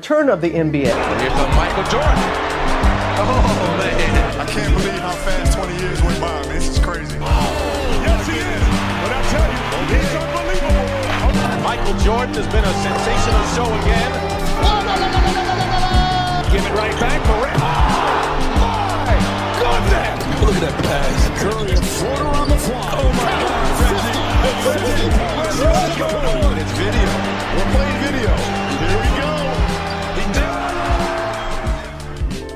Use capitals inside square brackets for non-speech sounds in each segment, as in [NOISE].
Return of the NBA. Here's a Michael Jordan. Oh, man. I can't believe how fast 20 years went by, man. This is crazy. Yes, he is. But I tell you, he's unbelievable. Michael Jordan has been a sensational show again. Give it right back for Rick. Oh, my goodness. Look at that pass. Curry, a floater on the fly. Oh, my God. Reggie. Reggie. Let's go. It's video. We're playing video. Here we go.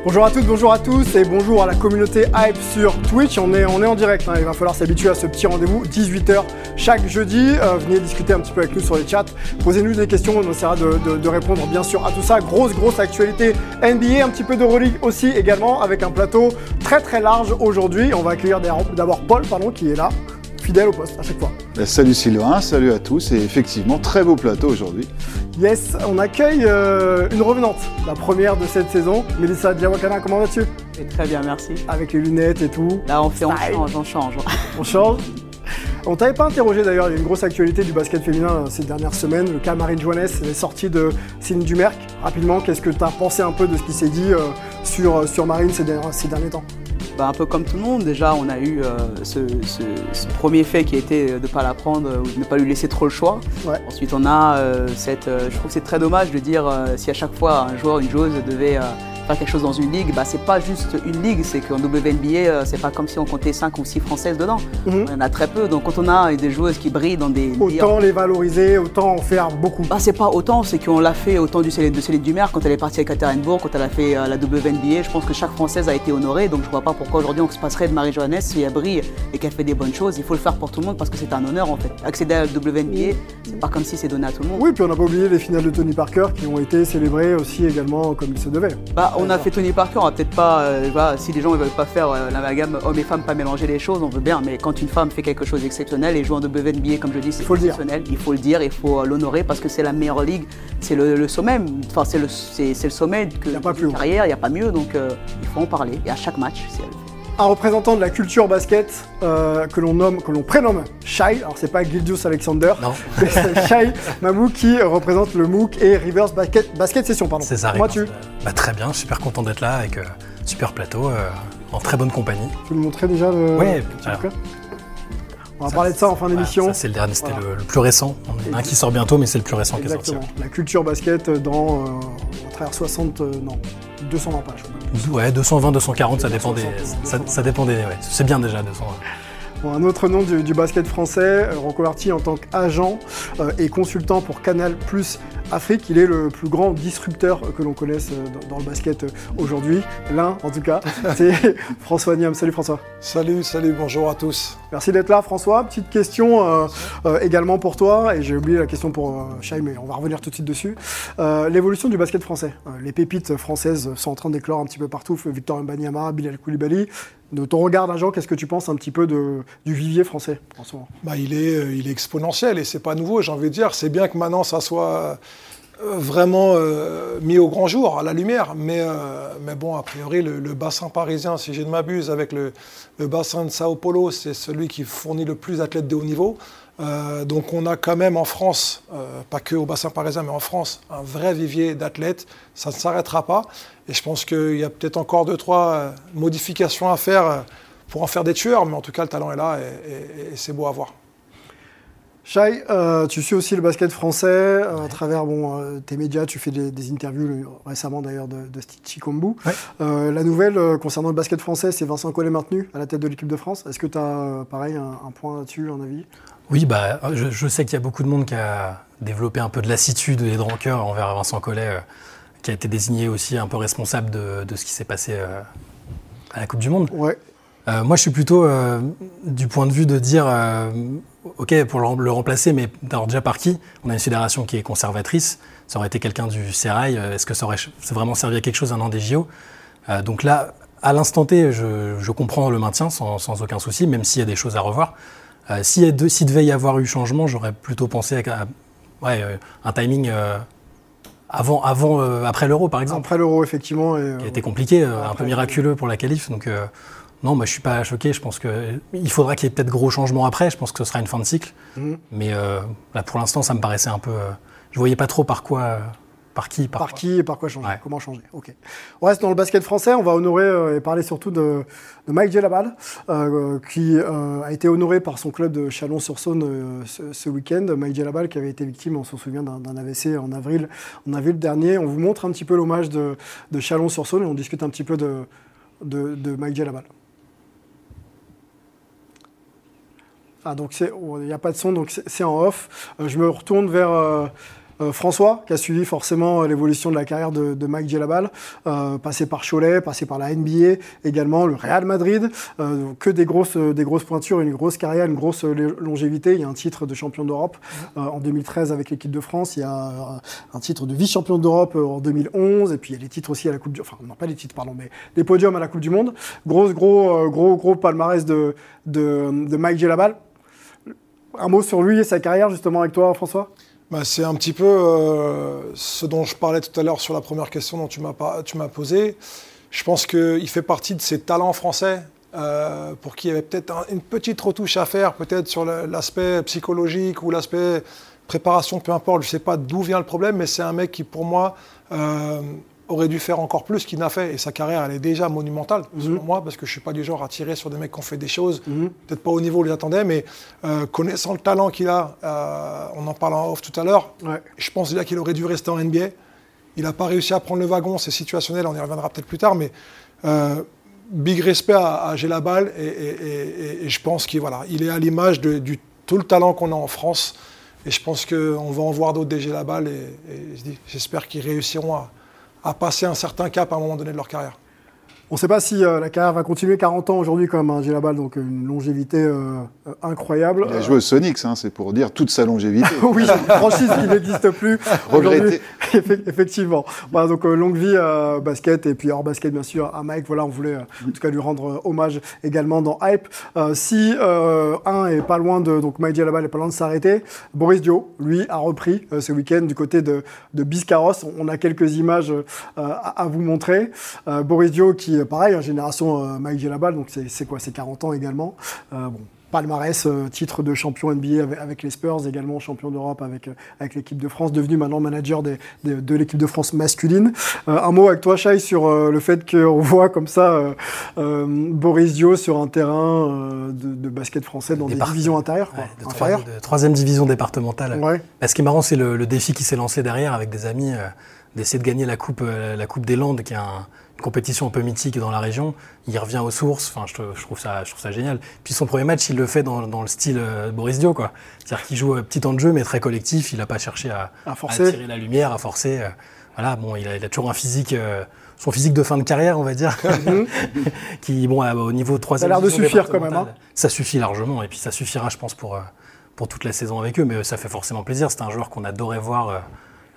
Bonjour à toutes, bonjour à tous et bonjour à la communauté Hype sur Twitch. On est, en direct, hein. il va falloir s'habituer à ce petit rendez-vous, 18h chaque jeudi. Euh, venez discuter un petit peu avec nous sur les chats, posez-nous des questions, on essaiera de, de- de répondre bien sûr à tout ça. Grosse, grosse actualité NBA, un petit peu d'Euroleague aussi également, avec un plateau très très large aujourd'hui. On va accueillir d'abord Paul, pardon, qui est là, fidèle au poste à chaque fois. Ben, Salut Sylvain, salut à tous et effectivement très beau plateau aujourd'hui. Yes, on accueille euh, une revenante, la première de cette saison. Melissa Diawakana, comment vas-tu? Et Très bien, merci. Avec les lunettes et tout. Là, on fait, on Style. change, on change. On change. On t'avait pas interrogé d'ailleurs, il y a une grosse actualité du basket féminin euh, ces dernières semaines. Le cas Marine Joannès, les sorties de Céline Dumerc. Rapidement, qu'est-ce que tu as pensé un peu de ce qui s'est dit euh, sur, sur Marine ces, derniers- ces derniers temps? Bah, un peu comme tout le monde, déjà, on a eu euh, ce, ce- ce premier fait qui était de ne pas la prendre euh, ou de ne pas lui laisser trop le choix. Ouais. Ensuite, on a euh, cette. euh, je trouve que c'est très dommage de dire euh, si à chaque fois un joueur, une joueuse devait. Faire quelque chose dans une ligue, bah, c'est pas juste une ligue, c'est qu'en WNBA, euh, c'est pas comme si on comptait 5 ou 6 françaises dedans. Mhm. Il y en a très peu, donc quand on a des joueuses qui brillent dans des Autant les valoriser, autant en faire beaucoup. Bah, c'est pas autant, c'est qu'on l'a fait autant du Céline, de Céline Dumer quand elle est partie à Ekaterinbourg, quand elle a fait euh, la WNBA. Je pense que chaque Française a été honorée, donc je vois pas pourquoi aujourd'hui on se passerait de Marie-Joannès si elle brille et qu'elle fait des bonnes choses. Il faut le faire pour tout le monde parce que c'est un honneur en fait. Accéder à la WNBA, c'est pas comme si c'est donné à tout le monde. Oui, puis on n'a pas oublié les finales de Tony Parker qui ont été célébrées aussi également comme il se devait. Bah, on a fait Tony Parker, on va peut-être pas. euh, voilà, si les gens ne veulent pas faire euh, l'amalgame homme et femme, pas mélanger les choses, on veut bien. Mais quand une femme fait quelque chose d'exceptionnel et joue en WNBA, comme je dis, c'est exceptionnel. Il faut le dire, il faut euh, l'honorer parce que c'est la meilleure ligue, c'est le, le sommet. Enfin, c'est le, le sommet que Y a pas plus haut. d'une carrière, il n'y a pas mieux. Donc, euh, il faut en parler. Et à chaque match, c'est elle. Un représentant de la culture basket euh, que l'on nomme, que l'on prénomme Shai. Alors c'est pas Gildius Alexander, [LAUGHS] c'est Shai Mamou qui représente le MOOC et Rivers Basket, Basket Session. Pardon. C'est ça. Comment tu Bah, Très bien, super content d'être là avec euh, super plateau, euh, en très bonne compagnie. Tu peux nous montrer déjà le. Ouais, le petit alors. On va parler de ça en fin d'émission. c'est le dernier, c'était Voilà. le, le plus récent. On a un qui sort bientôt, mais c'est le plus récent qui est Exactement. sorti. La culture basket dans euh, à travers 60, euh, non, 220 pages. Ouais, 220, 240, ça dépend des, 260, ça, ça dépend des, ouais. C'est bien déjà 220. Bon, un autre nom du, du basket français, euh, reconverti en tant qu'agent euh, et consultant pour Canal Plus Afrique. Il est le plus grand disrupteur que l'on connaisse euh, dans, dans le basket euh, aujourd'hui. L'un, en tout cas, [LAUGHS] c'est François Niam. Salut François. Salut, salut, bonjour à tous. Merci d'être là, François. Petite question euh, euh, également pour toi, et j'ai oublié la question pour euh, Shai, mais on va revenir tout de suite dessus. Euh, L'évolution du basket français. Euh, les pépites françaises sont en train d'éclore un petit peu partout. Victor Mbanyama, Bilal Koulibaly. De ton regard d'agent, qu'est-ce que tu penses un petit peu du vivier français en ce moment? Bah, il, est, euh, il est exponentiel et c'est pas nouveau, j'ai envie de dire. C'est bien que maintenant ça soit euh, vraiment euh, mis au grand jour, à la lumière. Mais, bon, a priori, le, bassin parisien, si je ne m'abuse, avec le, bassin de Sao Paulo, c'est celui qui fournit le plus d'athlètes de haut niveau. Donc on a quand même en France, pas que au bassin parisien, mais en France, un vrai vivier d'athlètes. Ça ne s'arrêtera pas. Et je pense qu'il y a peut-être encore deux, trois euh, modifications à faire euh, pour en faire des tueurs. Mais en tout cas, le talent est là et, et- et c'est beau à voir. Shai, euh, tu suis aussi le basket français euh, à travers bon, euh, tes médias. Tu fais des, des interviews le- récemment d'ailleurs de, de Chikombu. Ouais. Euh, la nouvelle euh, concernant le basket français, c'est Vincent Collet maintenu à la tête de l'équipe de France. Est-ce que tu as pareil un, un point là-dessus, un avis? Oui, bah, je, je sais qu'il y a beaucoup de monde qui a développé un peu de lassitude et de rancœur envers Vincent Collet, euh, qui a été désigné aussi un peu responsable de, de ce qui s'est passé euh, à la Coupe du Monde. Ouais. Euh, moi, je suis plutôt euh, du point de vue de dire, euh, ok, pour le, rem- le remplacer, mais alors déjà par qui? On a une fédération qui est conservatrice. Ça aurait été quelqu'un du Sérail. Est-ce que ça aurait vraiment servi à quelque chose un an des JO Donc là, à l'instant T, je, je comprends le maintien sans, sans aucun souci, même s'il y a des choses à revoir. S'il devait y avoir eu changement, j'aurais plutôt pensé à, à- ouais, un timing avant, avant euh, après l'Euro, par exemple Après l'Euro, effectivement. Et, euh, qui a été compliqué, euh, un peu miraculeux pour la qualif. Donc euh, non, moi je suis pas choqué. Je pense que il faudra qu'il y ait peut-être gros changements après. Je pense que ce sera une fin de cycle. Mhm. Mais euh, là pour l'instant, ça me paraissait un peu. euh, je voyais pas trop par quoi. Par qui Par, quoi qui et par quoi changer Ouais. Comment changer Ok. On reste dans le basket français. On va honorer euh, et parler surtout de, de Mike Djellabal, euh, qui euh, a été honoré par son club de Chalon-sur-Saône euh, ce, ce week-end. Mike Djellabal qui avait été victime, on s'en souvient, d'un AVC en avril, en avril dernier. On vous montre un petit peu l'hommage de, de Chalon-sur-Saône et on discute un petit peu de, de, de Mike Djellabal. Ah, donc oh, il n'y a pas de son, donc c'est en off. Je me retourne vers euh, François, qui a suivi forcément euh, l'évolution de la carrière de, Mike Djellabal, euh, passé par Cholet, passé par la NBA, également le Real Madrid, que des grosses, des grosses pointures, une grosse carrière, une grosse longévité. Il y a un titre de champion d'Europe en 2013 avec l'équipe de France, il y a un titre de vice-champion d'Europe en 2011, et puis il y a les titres aussi à la Coupe du... Enfin, non pas les titres, pardon, mais des podiums à la Coupe du Monde. Gros, gros, gros, gros palmarès de, Mike Djellabal. Un mot sur lui et sa carrière, justement, avec toi, François? Bah, c'est un petit peu euh, ce dont je parlais tout à l'heure sur la première question dont tu m'as pas- tu m'as posé. Je pense qu'il fait partie de ces talents français euh, pour qui il y avait peut-être un- une petite retouche à faire, peut-être sur l'aspect psychologique ou l'aspect préparation, peu importe. Je ne sais pas d'où vient le problème, mais c'est un mec qui, pour moi, euh, aurait dû faire encore plus qu'il n'a fait. Et sa carrière, elle est déjà monumentale, selon moi, parce que je ne suis pas du genre à tirer sur des mecs qui ont fait des choses, peut-être pas au niveau où ils attendaient, mais euh, connaissant le talent qu'il a, euh, on en parle en off tout à l'heure, Ouais. je pense déjà qu'il aurait dû rester en NBA. Il n'a pas réussi à prendre le wagon, c'est situationnel, on y reviendra peut-être plus tard, mais euh, big respect à, à Gélabal et, et- et- et- et je pense qu'il voilà, il est à l'image de du, tout le talent qu'on a en France. Et je pense qu'on va en voir d'autres des Gélabal et, et j'espère qu'ils réussiront à, à passer un certain cap à un moment donné de leur carrière. On ne sait pas si euh, la carrière va continuer 40 ans aujourd'hui quand même, hein, Djellabal, donc une longévité euh, euh, incroyable. Il a joué au Sonics, hein, c'est pour dire toute sa longévité. [LAUGHS] oui, franchise qui n'existe plus. [LAUGHS] Regretté. Effectivement. Voilà, donc euh, longue vie basket et puis hors basket bien sûr à Mike. Voilà, on voulait en tout cas lui rendre hommage également dans Hype. Si un est pas loin de donc Mike Djellabal est pas loin de s'arrêter, Boris Dio lui a repris ce week-end du côté de, de Biscarrosse. On a quelques images à, à vous montrer. Boris Dio qui euh, pareil, hein, génération euh, Mike Djellabal, donc c'est quoi, c'est 40 ans également. Euh, bon, palmarès, titre de champion NBA avec, les Spurs, également champion d'Europe avec, avec l'équipe de France, devenu maintenant manager des- des- de l'équipe de France masculine. Euh, un mot avec toi, Shai, sur euh, le fait qu'on [LAUGHS] voit comme ça euh, Boris Dio sur un terrain de, de basket français dans des divisions intérieures, Ouais, de, inférieures. troisième, de troisième division départementale. Ouais. Bah, ce qui est marrant, c'est le, le défi qui s'est lancé derrière avec des amis, d'essayer de gagner la coupe, la coupe des Landes, qui est un- compétition un peu mythique dans la région. Il revient aux sources. Enfin, je, je trouve ça, je trouve ça génial. Puis son premier match, il le fait dans, dans le style euh, Boris Dio, quoi. C'est-à-dire qu'il joue euh, petit temps de jeu, mais très collectif. Il n'a pas cherché à, À forcer. tirer la lumière, à forcer. euh, voilà, bon, il a, il a toujours un physique. euh, son physique de fin de carrière, on va dire, [LAUGHS] qui, bon, au niveau de troisième l'air de suffire quand même, départementale, Ça suffit largement, et puis ça suffira, je pense, pour, pour toute la saison avec eux. Mais ça fait forcément plaisir. C'est un joueur qu'on adorait voir,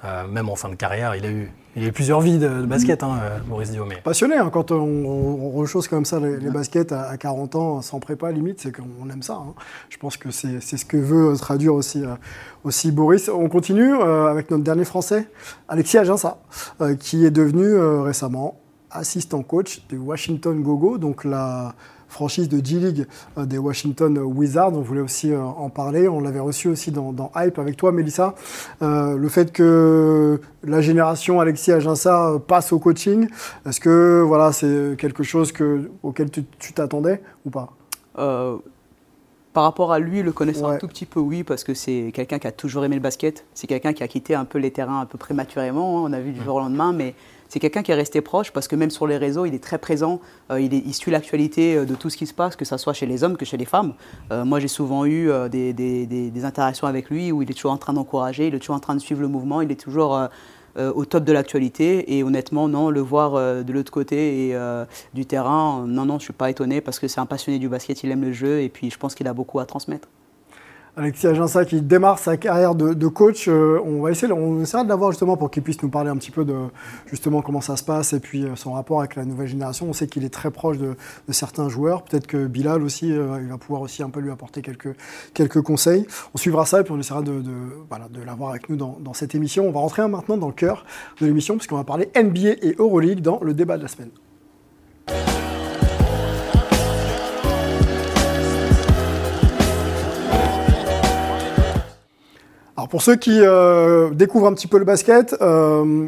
euh, euh, même en fin de carrière. Il a eu, il a eu plusieurs vies de, basket, hein, euh, Maurice Passionné, hein, quand on, on rechausse comme ça les, baskets à, à 40 ans, sans prépa limite, c'est qu'on aime ça. hein. Je pense que c'est ce que veut traduire aussi, euh, aussi Boris. On continue euh, avec notre dernier Français, Alexis Aginsa, euh, qui est devenu euh, récemment assistant coach de Washington Gogo, donc la franchise de G-League euh, des Washington Wizards. On voulait aussi euh, en parler. On l'avait reçu aussi dans, dans Hype avec toi, Mélissa. Euh, le fait que la génération Alexis Aginsa passe au coaching, est-ce que voilà, c'est quelque chose que, auquel tu tu t'attendais ou pas? Euh, par rapport à lui, le connaissant Ouais. un tout petit peu, oui, parce que c'est quelqu'un qui a toujours aimé le basket. C'est quelqu'un qui a quitté un peu les terrains un peu prématurément, hein, on a vu du jour au lendemain, mais c'est quelqu'un qui est resté proche parce que même sur les réseaux, il est très présent. euh, il, est- suit l'actualité euh, de tout ce qui se passe, que ce soit chez les hommes que chez les femmes. Euh, moi, j'ai souvent eu des, interactions avec lui où il est toujours en train d'encourager, il est toujours en train de suivre le mouvement, il est toujours au top de l'actualité. Et honnêtement, non, le voir de l'autre côté et, du terrain, non, non, je suis pas étonné parce que c'est un passionné du basket, il aime le jeu et puis je pense qu'il a beaucoup à transmettre. Alexis Aginsa qui démarre sa carrière de, coach. euh, on va essayer, on essaiera de l'avoir justement pour qu'il puisse nous parler un petit peu de justement comment ça se passe et puis euh, son rapport avec la nouvelle génération. On sait qu'il est très proche de, certains joueurs. Peut-être que Bilal aussi, euh, il va pouvoir aussi un peu lui apporter quelques, conseils. On suivra ça et puis on essaiera de l'avoir avec nous dans, dans cette émission. On va rentrer maintenant dans le cœur de l'émission puisqu'on va parler NBA et Euroleague dans le débat de la semaine. Alors pour ceux qui euh, découvrent un petit peu le basket, euh,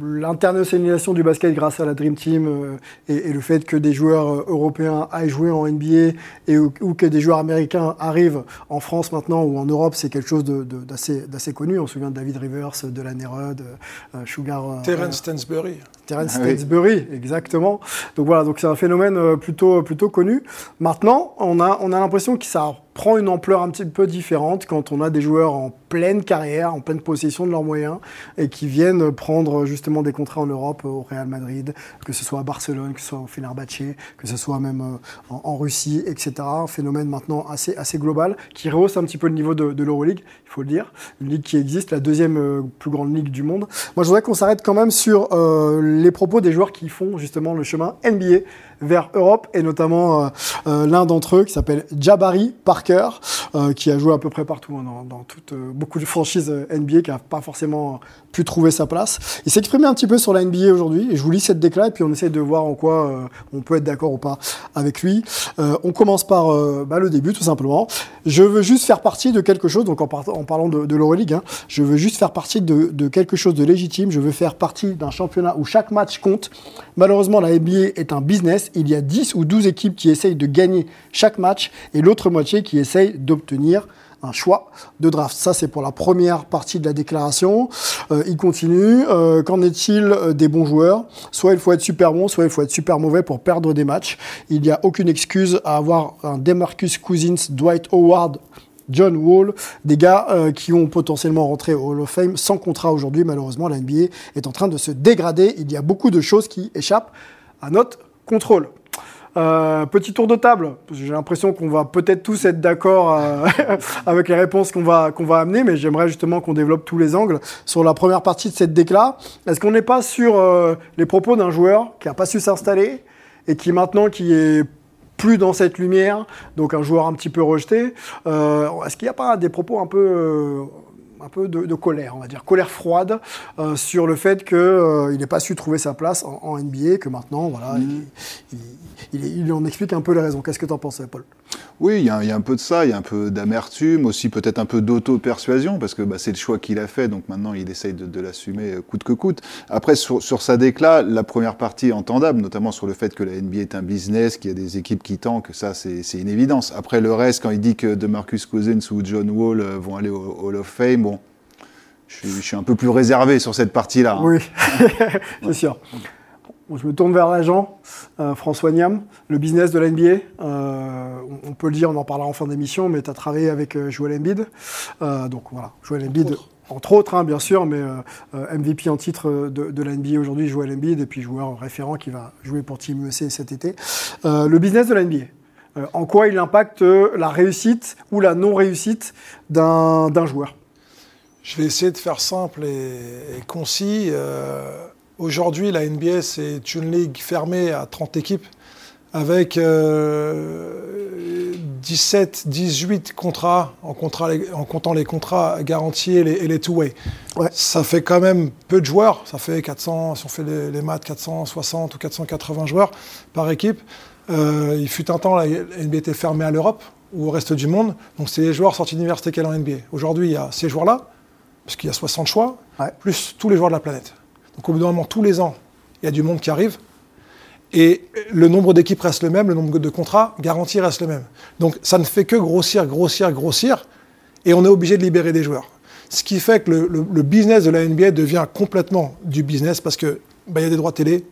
l'internationalisation du basket grâce à la Dream Team euh, et, le fait que des joueurs européens aillent jouer en NBA et ou, que des joueurs américains arrivent en France maintenant ou en Europe, c'est quelque chose d'assez connu. On se souvient de David Rivers, de euh, Sugar. Terence Stansbury. Terence Ah oui. Stansbury, exactement. Donc voilà, donc c'est un phénomène euh, plutôt, plutôt connu. Maintenant, on a, on a l'impression que ça prend une ampleur un petit peu différente quand on a des joueurs en pleine carrière, en pleine possession de leurs moyens et qui viennent prendre justement des contrats en Europe, au Real Madrid, que ce soit à Barcelone, que ce soit au Fenerbahçe, que ce soit même euh, en, en Russie, etc. Un phénomène maintenant assez, assez global qui rehausse un petit peu le niveau de, de l'Euroleague, il faut le dire. Une ligue qui existe, la deuxième euh, plus grande ligue du monde. Moi, je voudrais qu'on s'arrête quand même sur euh, les propos des joueurs qui font justement le chemin NBA vers Europe et notamment euh, euh, l'un d'entre eux qui s'appelle Jabari Parker, euh, qui a joué à peu près partout hein, dans, dans beaucoup de franchises NBA, qui n'a pas forcément pu trouver sa place. Il s'est exprimé un petit peu sur la NBA aujourd'hui et je vous lis cette déclat et puis on essaie de voir en quoi on peut être d'accord ou pas avec lui. On commence par bah, le début tout simplement. Je veux juste faire partie de quelque chose, donc en, par- en parlant de, de l'Euroleague, hein, je veux juste faire partie de quelque chose de légitime, je veux faire partie d'un championnat où chaque match compte. Malheureusement, la NBA est un business, il y a 10 ou 12 équipes qui essayent de gagner chaque match et l'autre moitié qui essaye d'obtenir un choix de draft. Ça, c'est pour la première partie de la déclaration. Euh, il continue. Euh, Qu'en est-il euh, des bons joueurs? Soit il faut être super bon, soit il faut être super mauvais pour perdre des matchs. Il n'y a aucune excuse à avoir un Demarcus Cousins, Dwight Howard, John Wall, des gars qui ont potentiellement rentré au Hall of Fame sans contrat aujourd'hui. Malheureusement, la NBA est en train de se dégrader. Il y a beaucoup de choses qui échappent à notre contrôle. Euh, petit tour de table. J'ai l'impression qu'on va peut-être tous être d'accord euh, [LAUGHS] avec les réponses qu'on va, amener, mais j'aimerais justement qu'on développe tous les angles sur la première partie de cette déclat. Est-ce qu'on n'est pas sur euh, les propos d'un joueur qui n'a pas su s'installer et qui maintenant qui est plus dans cette lumière, donc un joueur un petit peu rejeté. Est-ce qu'il n'y a pas des propos un peu, un peu de, de colère, on va dire, colère froide euh, sur le fait qu'il n'ait pas su trouver sa place en, en NBA, que maintenant, voilà, il, il, il- il en explique un peu les raisons. Qu'est-ce que tu en penses, Paul? Oui, il y, a, il y a un peu de ça, il y a un peu d'amertume, aussi peut-être un peu d'auto-persuasion, parce que bah, c'est le choix qu'il a fait, donc maintenant il essaye de, de l'assumer euh, coûte que coûte. Après, sur, sur sa déclat, la première partie est entendable, notamment sur le fait que la NBA est un business, qu'il y a des équipes qui tankent, ça c'est une évidence. Après, le reste, quand il dit que DeMarcus Cousins ou John Wall euh, vont aller au Hall of Fame, je suis, je suis un peu plus réservé sur cette partie-là. hein. Oui, [LAUGHS] c'est sûr. Bon, je me tourne vers l'agent, euh, François Niam, le business de la NBA. euh, on, on peut le dire, on en parlera en fin d'émission, mais tu as travaillé avec euh, Joel Embiid. Euh, donc voilà, Joel Embiid, entre autres, hein, bien sûr, mais euh, euh, MVP en titre de, de la NBA aujourd'hui, Joel Embiid, et puis joueur référent qui va jouer pour Team USA cet été. Euh, le business de la NBA. euh, en quoi il impacte la réussite ou la non-réussite d'un joueur? Je vais essayer de faire simple et, et concis. Euh, Aujourd'hui, la NBA, c'est une ligue fermée à 30 équipes avec euh, 17, 18 contrats en, contrat, en comptant les contrats garantis et les, two-way. Ouais. Ça fait quand même peu de joueurs. Ça fait 400, si on fait les, les maths, 460 ou 480 joueurs par équipe. Euh, il fut un temps, la NBA était fermée à l'Europe ou au reste du monde. Donc c'est les joueurs sortis d'université qu'elle en NBA. Aujourd'hui, il y a ces joueurs-là, parce qu'il y a 60 choix, Ouais. plus tous les joueurs de la planète. Donc au bout d'un moment, tous les ans, il y a du monde qui arrive. Et le nombre d'équipes reste le même, le nombre de contrats garantis reste le même. Donc ça ne fait que grossir, grossir, grossir, et on est obligé de libérer des joueurs. Ce qui fait que le, le- le business de la NBA devient complètement du business parce que bah, y a des droits télé,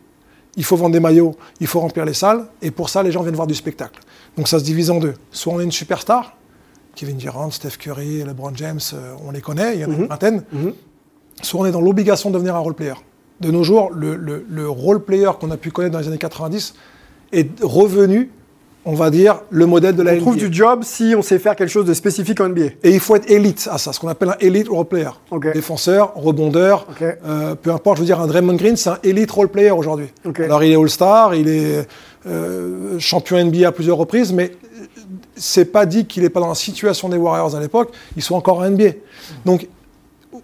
il faut vendre des maillots, il faut remplir les salles, et pour ça, les gens viennent voir du spectacle. Donc ça se divise en deux. Soit on est une superstar, Kevin Durant, Steph Curry, LeBron James, euh, on les connaît, il y en a une vingtaine. Soit on est dans l'obligation de devenir un role player. De nos jours, le, le- le role player qu'on a pu connaître dans les années 90 est revenu, on va dire, le modèle de la On trouve NBA. du job si on sait faire quelque chose de spécifique en NBA. Et il faut être élite à ça, ce qu'on appelle un élite role player. Ok. Défenseur, rebondeur, euh, peu importe, je veux dire, un Draymond Green, c'est un élite role player aujourd'hui. Alors il est All-Star, il est euh, champion NBA à plusieurs reprises, mais c'est pas dit qu'il n'est pas dans la situation des Warriors à l'époque, ils sont encore en NBA. Donc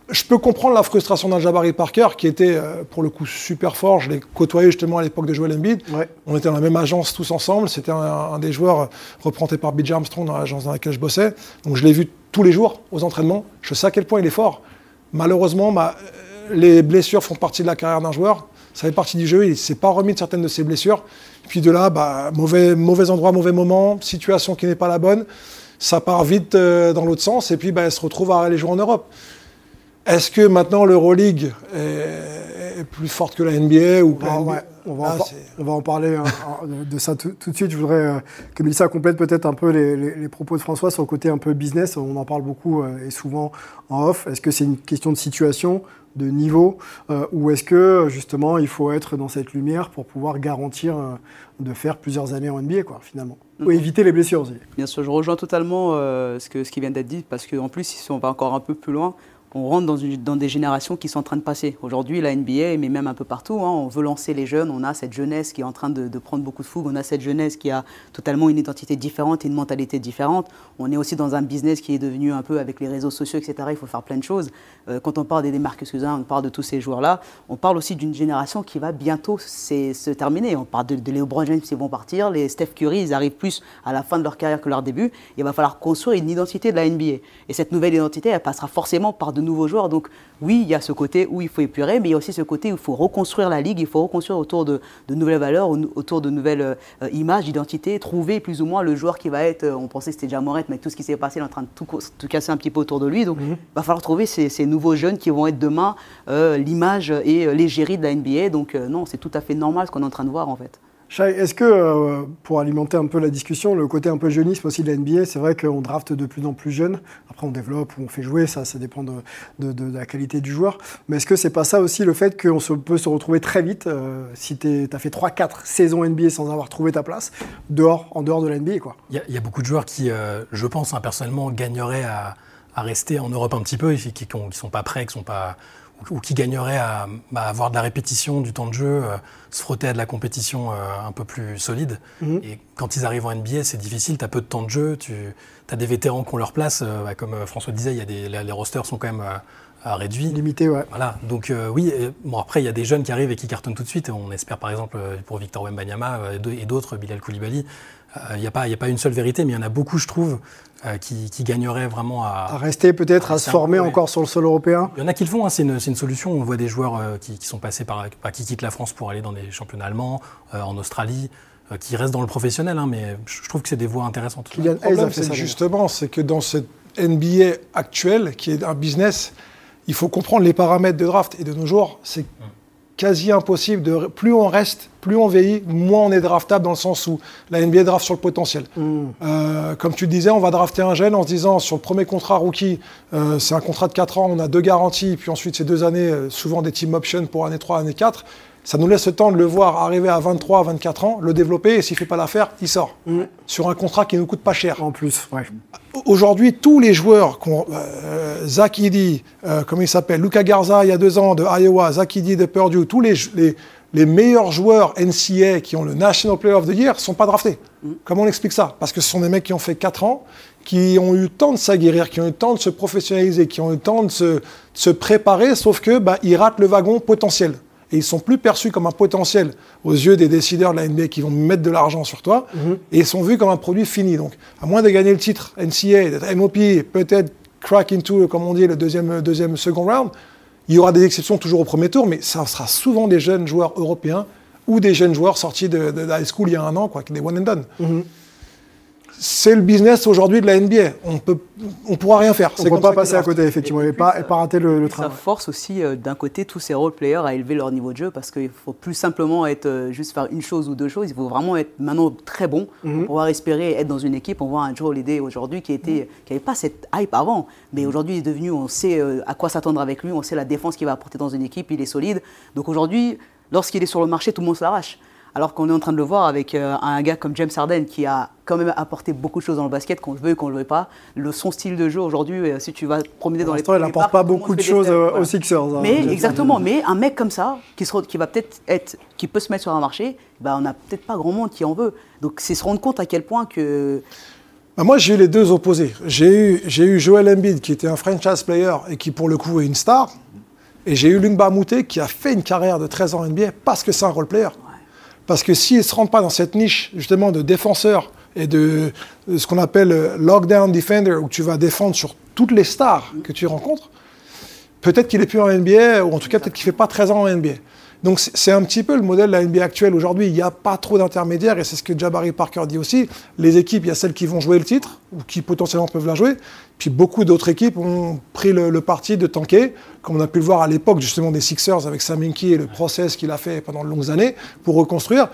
je peux comprendre la frustration d'un Jabari Parker qui était euh, pour le coup super fort. Je l'ai côtoyé justement à l'époque de Joel Embiid. Ouais. On était dans la même agence tous ensemble. C'était un, un des joueurs représenté par BJ Armstrong dans l'agence dans laquelle je bossais. Donc je l'ai vu tous les jours aux entraînements. Je sais à quel point il est fort. Malheureusement, bah, euh, les blessures font partie de la carrière d'un joueur. Ça fait partie du jeu. Il ne s'est pas remis de certaines de ses blessures. Puis de là, bah, mauvais, mauvais endroit, mauvais moment, situation qui n'est pas la bonne. Ça part vite euh, dans l'autre sens et puis bah, elle se retrouve à aller jouer en Europe. Est-ce que maintenant l'Euroleague est, est plus forte que la NBA ou Ah, ouais, on, va Là, c'est- on va en parler hein, de- ça tout, tout de suite. Je voudrais euh, que Mélissa complète peut-être un peu les, les- les propos de François sur le côté un peu business. On en parle beaucoup euh, et souvent en off. Est-ce que c'est une question de situation, de niveau, euh, ou est-ce que justement il faut être dans cette lumière pour pouvoir garantir euh, de faire plusieurs années en NBA, quoi, finalement Ou éviter les blessures aussi. Bien sûr, je rejoins totalement euh, ce, que, ce qui vient d'être dit, parce qu'en plus, si on va encore un peu plus loin, on rentre dans, des générations qui sont en train de passer. Aujourd'hui, la NBA, mais même un peu partout, hein, on veut lancer les jeunes, on a cette jeunesse qui est en train de, prendre beaucoup de fougue, on a cette jeunesse qui a totalement une identité différente une mentalité différente. On est aussi dans un business qui est devenu un peu avec les réseaux sociaux, etc. Il faut faire plein de choses. Euh, quand on parle des Marcus Cousins, on parle de tous ces joueurs-là, on parle aussi d'une génération qui va bientôt se terminer. On parle de, de LeBron James qui vont partir, les Steph Curry, ils arrivent plus à la fin de leur carrière que leur début. Il va falloir construire une identité de la NBA. Et cette nouvelle identité, elle passera forcément par de nouveaux joueurs. Donc oui, il y a ce côté où il faut épurer, mais il y a aussi ce côté où il faut reconstruire la ligue, il faut reconstruire autour de, de nouvelles valeurs, au- autour de nouvelles euh, images, d'identité, trouver plus ou moins le joueur qui va être, euh, on pensait que c'était déjà Moret, mais tout ce qui s'est passé, il est en train de tout, casser un petit peu autour de lui. Donc il va falloir trouver ces, ces nouveaux jeunes qui vont être demain euh, l'image et l'égérie de la NBA. Donc non, c'est tout à fait normal ce qu'on est en train de voir en fait. Est-ce que, euh, pour alimenter un peu la discussion, le côté un peu jeunisme aussi de la NBA, c'est vrai qu'on drafte de plus en plus jeunes. Après, on développe ou on fait jouer, ça, ça dépend de, la qualité du joueur. Mais est-ce que c'est pas ça aussi le fait qu'on peut se retrouver très vite, euh, si tu as fait 3-4 saisons NBA sans avoir trouvé ta place, en dehors de la NBA, Il y, a- beaucoup de joueurs qui, euh, je pense, hein, personnellement, gagneraient à, rester en Europe un petit peu et qui ne sont pas prêts, qui sont pas, ou, qui gagneraient à, avoir de la répétition, du temps de jeu, euh, se frotter à de la compétition euh, un peu plus solide. Et quand ils arrivent en NBA, c'est difficile, tu as peu de temps de jeu, tu as des vétérans qui ont leur place. euh, bah, comme François disait, y a des, les rosters sont quand même euh, euh, réduits. Limité, ouais. Voilà, donc euh, oui, et, bon après il y a des jeunes qui arrivent et qui cartonnent tout de suite. On espère par exemple euh, pour Victor Wembanyama euh, et d'au- et d'autres, Bilal Koulibaly. Euh, Il n'y a, pas- il y a pas une seule vérité, mais il y en a beaucoup, je trouve, euh, qui, qui gagneraient vraiment À à. rester peut-être, à se former ouais. encore sur le sol européen. Il y en a qui le font, hein, c'est une, c'est une solution. On voit des joueurs euh, qui, qui sont passés par, bah, qui quittent la France pour aller dans des championnats allemands, euh, en Australie, euh, qui restent dans le professionnel, hein, mais je je trouve que c'est des voies intéressantes. Kylian Le problème, c'est justement, c'est que dans cette NBA actuelle, qui est un business, il faut comprendre les paramètres de draft. Et de nos jours, c'est quasi impossible. De, plus on reste, plus on vieillit, moins on est draftable dans le sens où la NBA draft sur le potentiel. Euh, comme tu disais, on va drafter un jeune en se disant sur le premier contrat rookie, euh, c'est un contrat de 4 ans, on a deux garanties, puis ensuite c'est deux années, euh, souvent des team options pour année 3, année 4. Ça nous laisse le temps de le voir arriver à 23, 24 ans, le développer, et s'il ne fait pas l'affaire, il sort. Sur un contrat qui ne nous coûte pas cher. En plus, ouais. Aujourd'hui, tous les joueurs, euh, Zach euh, comment il s'appelle, Luca Garza il y a deux ans de Iowa, Zach de Purdue, tous les, les, les meilleurs joueurs NCA qui ont le National Player of the Year sont pas draftés. Comment on explique ça? Parce que ce sont des mecs qui ont fait 4 ans, qui ont eu le temps de s'aguerrir, qui ont eu le temps de se professionnaliser, qui ont eu le temps de se, de se préparer, sauf que bah, ils ratent le wagon potentiel. Et ils sont plus perçus comme un potentiel aux yeux des décideurs de la NBA qui vont mettre de l'argent sur toi. Et ils sont vus comme un produit fini. Donc, à moins de gagner le titre NCA, d'être MOP, peut-être crack into, comme on dit, le deuxième, deuxième second round, il y aura des exceptions toujours au premier tour, mais ça sera souvent des jeunes joueurs européens ou des jeunes joueurs sortis de, de, de high school il y a un an, quoi, des one and done. C'est le business aujourd'hui de la NBA. On peut, on pourra rien faire. On ne peut pas ça passer à côté, effectivement, et pas, et pas rater le, le Ça train. force aussi euh, d'un côté tous ces role players à élever leur niveau de jeu parce qu'il faut plus simplement être euh, juste faire une chose ou deux choses. Il faut vraiment être maintenant très bon Mhm. pour pouvoir espérer être dans une équipe. On voit un Joe Holiday aujourd'hui qui était qui n'avait pas cette hype avant, mais aujourd'hui il est devenu. On sait euh, à quoi s'attendre avec lui. On sait la défense qu'il va apporter dans une équipe. Il est solide. Donc aujourd'hui, lorsqu'il est sur le marché, tout le monde se l'arrache. Alors qu'on est en train de le voir avec euh, un gars comme James Harden qui a quand même apporté beaucoup de choses dans le basket, qu'on le veut et qu'on ne le veut pas. Le, son style de jeu aujourd'hui, euh, si tu vas promener dans Pour les l'instant, il n'apporte pas beaucoup de choses euh, voilà. aux Sixers. hein, Mais James exactement, Harden. mais un mec comme ça, qui, se, re- qui va peut-être être, qui peut se mettre sur un marché, bah, on n'a peut-être pas grand monde qui en veut. Donc c'est se rendre compte à quel point que Bah, moi, j'ai eu les deux opposés. J'ai eu, j'ai eu Joel Embiid, qui était un franchise player et qui, pour le coup, est une star. Et j'ai eu Lungba Mouté, qui a fait une carrière de 13 ans en NBA parce que c'est un role player. Parce que s'il ne se rend pas dans cette niche, justement, de défenseur et de, de ce qu'on appelle euh, lockdown defender, où tu vas défendre sur toutes les stars que tu rencontres, peut-être qu'il est plus en NBA, ou en tout cas, peut-être qu'il ne fait pas 13 ans en NBA. Donc c'est un petit peu le modèle de la NBA actuelle aujourd'hui. Il n'y a pas trop d'intermédiaires et c'est ce que Jabari Parker dit aussi. Les équipes, il y a celles qui vont jouer le titre ou qui potentiellement peuvent la jouer. Puis beaucoup d'autres équipes ont pris le, parti de tanker, comme on a pu le voir à l'époque justement des Sixers avec Sam Hinkie et le process qu'il a fait pendant de longues années pour reconstruire.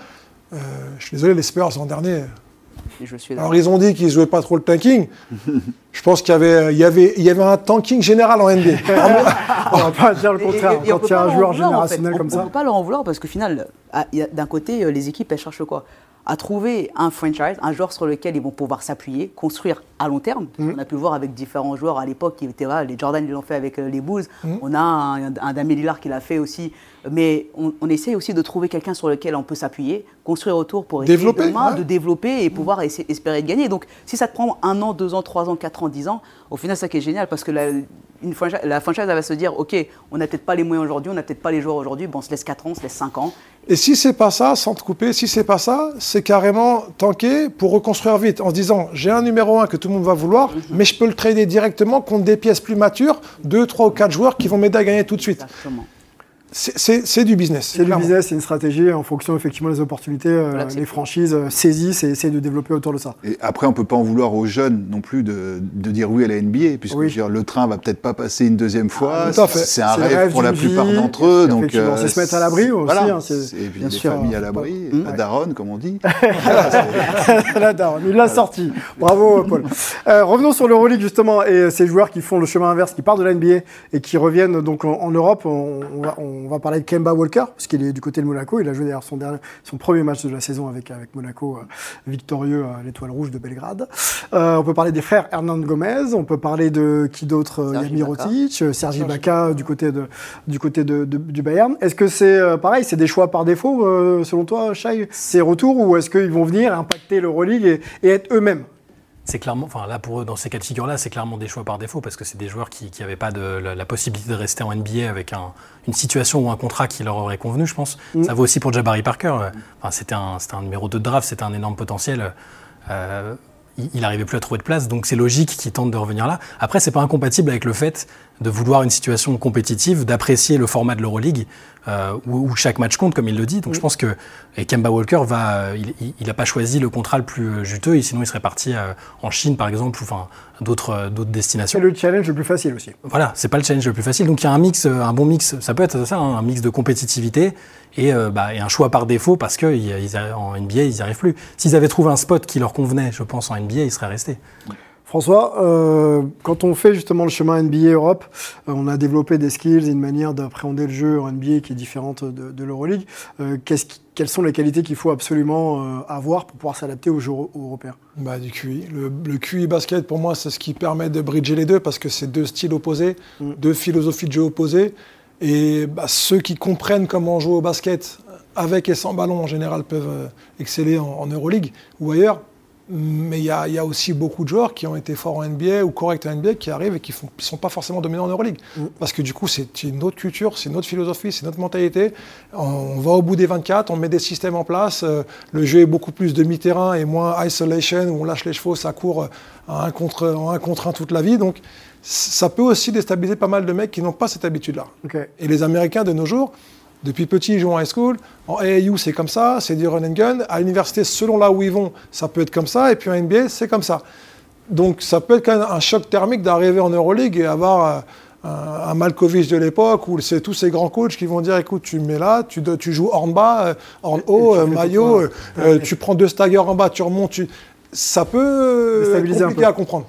Euh, je suis désolé, les Spurs l'an dernier. Et je suis Alors ils ont dit qu'ils ne jouaient pas trop le tanking. [LAUGHS] Je pense qu'il y avait, il y avait, il y avait un tanking général en NBA. [LAUGHS] On va pas dire le Et- et- contraire. et on Quand peut il y a pas un leur en joueur vouloir, en fait. générationnel On- comme On ça. peut pas leur en vouloir parce qu'au final, ah, d'un côté, euh, les équipes, elles cherchent quoi? À trouver un franchise, un joueur sur lequel ils vont pouvoir s'appuyer, construire à long terme. Mm. On a pu le voir avec différents joueurs à l'époque qui étaient là. Les Jordan, ils l'ont fait avec euh, les Bulls. Mm. On a un, un Damien Lillard qui l'a fait aussi. Mais on, on essaye aussi de trouver quelqu'un sur lequel on peut s'appuyer, construire autour pour essayer Développer, demain ouais. de développer et pouvoir essayer- espérer de gagner. Donc, si ça te prend un an, deux ans, trois ans, quatre ans, dix ans, au final, c'est ça qui est génial parce que la, une franchise, la franchise, elle va se dire Ok, on n'a peut-être pas les moyens aujourd'hui, on n'a peut-être pas les joueurs aujourd'hui, bon, on se laisse quatre ans, on se laisse cinq ans. Et si c'est pas ça, sans te couper, si c'est pas ça, c'est carrément tanker pour reconstruire vite en se disant j'ai un numéro 1 que tout le monde va vouloir, mais je peux le trader directement contre des pièces plus matures, deux, trois ou quatre joueurs qui vont m'aider à gagner tout de suite. Exactement. C'est- du business. C'est du business, c'est une stratégie en fonction effectivement des opportunités. euh, Voilà, les franchises euh, saisissent et essaient de développer autour de ça. Et après, on peut pas en vouloir aux jeunes non plus de, de dire oui à la NBA, puisque Oui. dire, le train va peut-être pas passer une deuxième fois. tout à fait. C'est un rêve, rêve pour la plupart d'entre eux. Donc, Effectivement, c'est se mettre à l'abri aussi, voilà. hein, et puis bien des sûr, familles à euh, l'abri, Mmh. la daronne, comme on dit. [LAUGHS] la daronne, il l'a sorti. Bravo, Paul. Euh, revenons sur l'Euroleague, justement, et ces joueurs qui font le chemin inverse, qui partent de la NBA et qui reviennent donc en, en Europe. On, on va, on va parler de Kemba Walker, puisqu'il est du côté de Monaco. Il a joué d'ailleurs son, dernier- son premier match de la saison avec, avec Monaco, euh, victorieux à l'Étoile Rouge de Belgrade. Euh, on peut parler des frères Hernan Gomez. On peut parler de qui d'autre euh, Sergi Yami. Rotic, euh, Sergi Baka du côté, de, du, côté de, de- du Bayern. Est-ce que c'est euh, pareil, c'est des choix par défaut, euh, selon toi, Shai, ces retours, ou est-ce qu'ils vont venir impacter l'Euroleague et, et être eux-mêmes? C'est clairement, enfin là pour eux, dans ces cas de figure-là, c'est clairement des choix par défaut parce que c'est des joueurs qui n'avaient pas de, la, la possibilité de rester en NBA avec un- une situation ou un contrat qui leur aurait convenu, je pense. Ça vaut aussi pour Jabari Parker. Enfin, c'était un, numéro 2 de draft, c'était un énorme potentiel. Euh, il- il n'arrivait plus à trouver de place, donc c'est logique qu'il tente de revenir là. Après, c'est pas incompatible avec le fait de vouloir une situation compétitive, d'apprécier le format de l'Euroleague, euh, où, où chaque match compte, comme il le dit. Donc je pense que et Kemba Walker va, euh, il n'a pas choisi le contrat le plus euh, juteux, et sinon il serait parti euh, en Chine, par exemple, ou enfin d'autres d'autres destinations. C'est le challenge le plus facile aussi. Voilà, c'est pas le challenge le plus facile. Donc il y a un mix, un bon mix, ça peut être ça, hein, un mix de compétitivité et, euh, bah, et un choix par défaut parce qu'en NBA, ils n'y arrivent plus. S'ils avaient trouvé un spot qui leur convenait, je pense, en NBA, ils seraient restés. François, euh, quand on fait justement le chemin NBA Europe, euh, on a développé des skills et une manière d'appréhender le jeu en NBA qui est différente de, de l'Euroleague. Euh, quelles sont les qualités qu'il faut absolument euh, avoir pour pouvoir s'adapter aux jeux euro- européens Bah, du QI. Le, le QI basket, pour moi, c'est ce qui permet de bridger les deux parce que c'est deux styles opposés, Mm. deux philosophies de jeu opposées. Et bah, ceux qui comprennent comment jouer au basket avec et sans ballon, en général, peuvent exceller en, en Euroleague ou ailleurs. Mais il y, a il y a aussi beaucoup de joueurs qui ont été forts en NBA ou corrects en NBA qui arrivent et qui ne sont pas forcément dominants en Euroleague. Parce que du coup, c'est une autre culture, c'est une autre philosophie, c'est notre mentalité. On, on va au bout des 24, on met des systèmes en place. euh, le jeu est beaucoup plus demi-terrain et moins isolation où on lâche les chevaux, ça court euh, à un contre, en un contre un toute la vie. Donc ça peut aussi déstabiliser pas mal de mecs qui n'ont pas cette habitude-là. Et les Américains de nos jours, depuis petits, ils jouent en high school. En AAU, c'est comme ça, c'est du run and gun. À l'université, selon là où ils vont, ça peut être comme ça. Et puis en NBA, c'est comme ça. Donc ça peut être quand même un choc thermique d'arriver en Euroleague et avoir euh, un, un Malkovich de l'époque où c'est tous ces grands coachs qui vont dire écoute, tu me mets là, tu, tu joues horn bas, euh, horn haut, euh, maillot, tu prends deux staggers en bas, tu remontes. Tu... Ça peut euh, être un compliqué peu. à comprendre.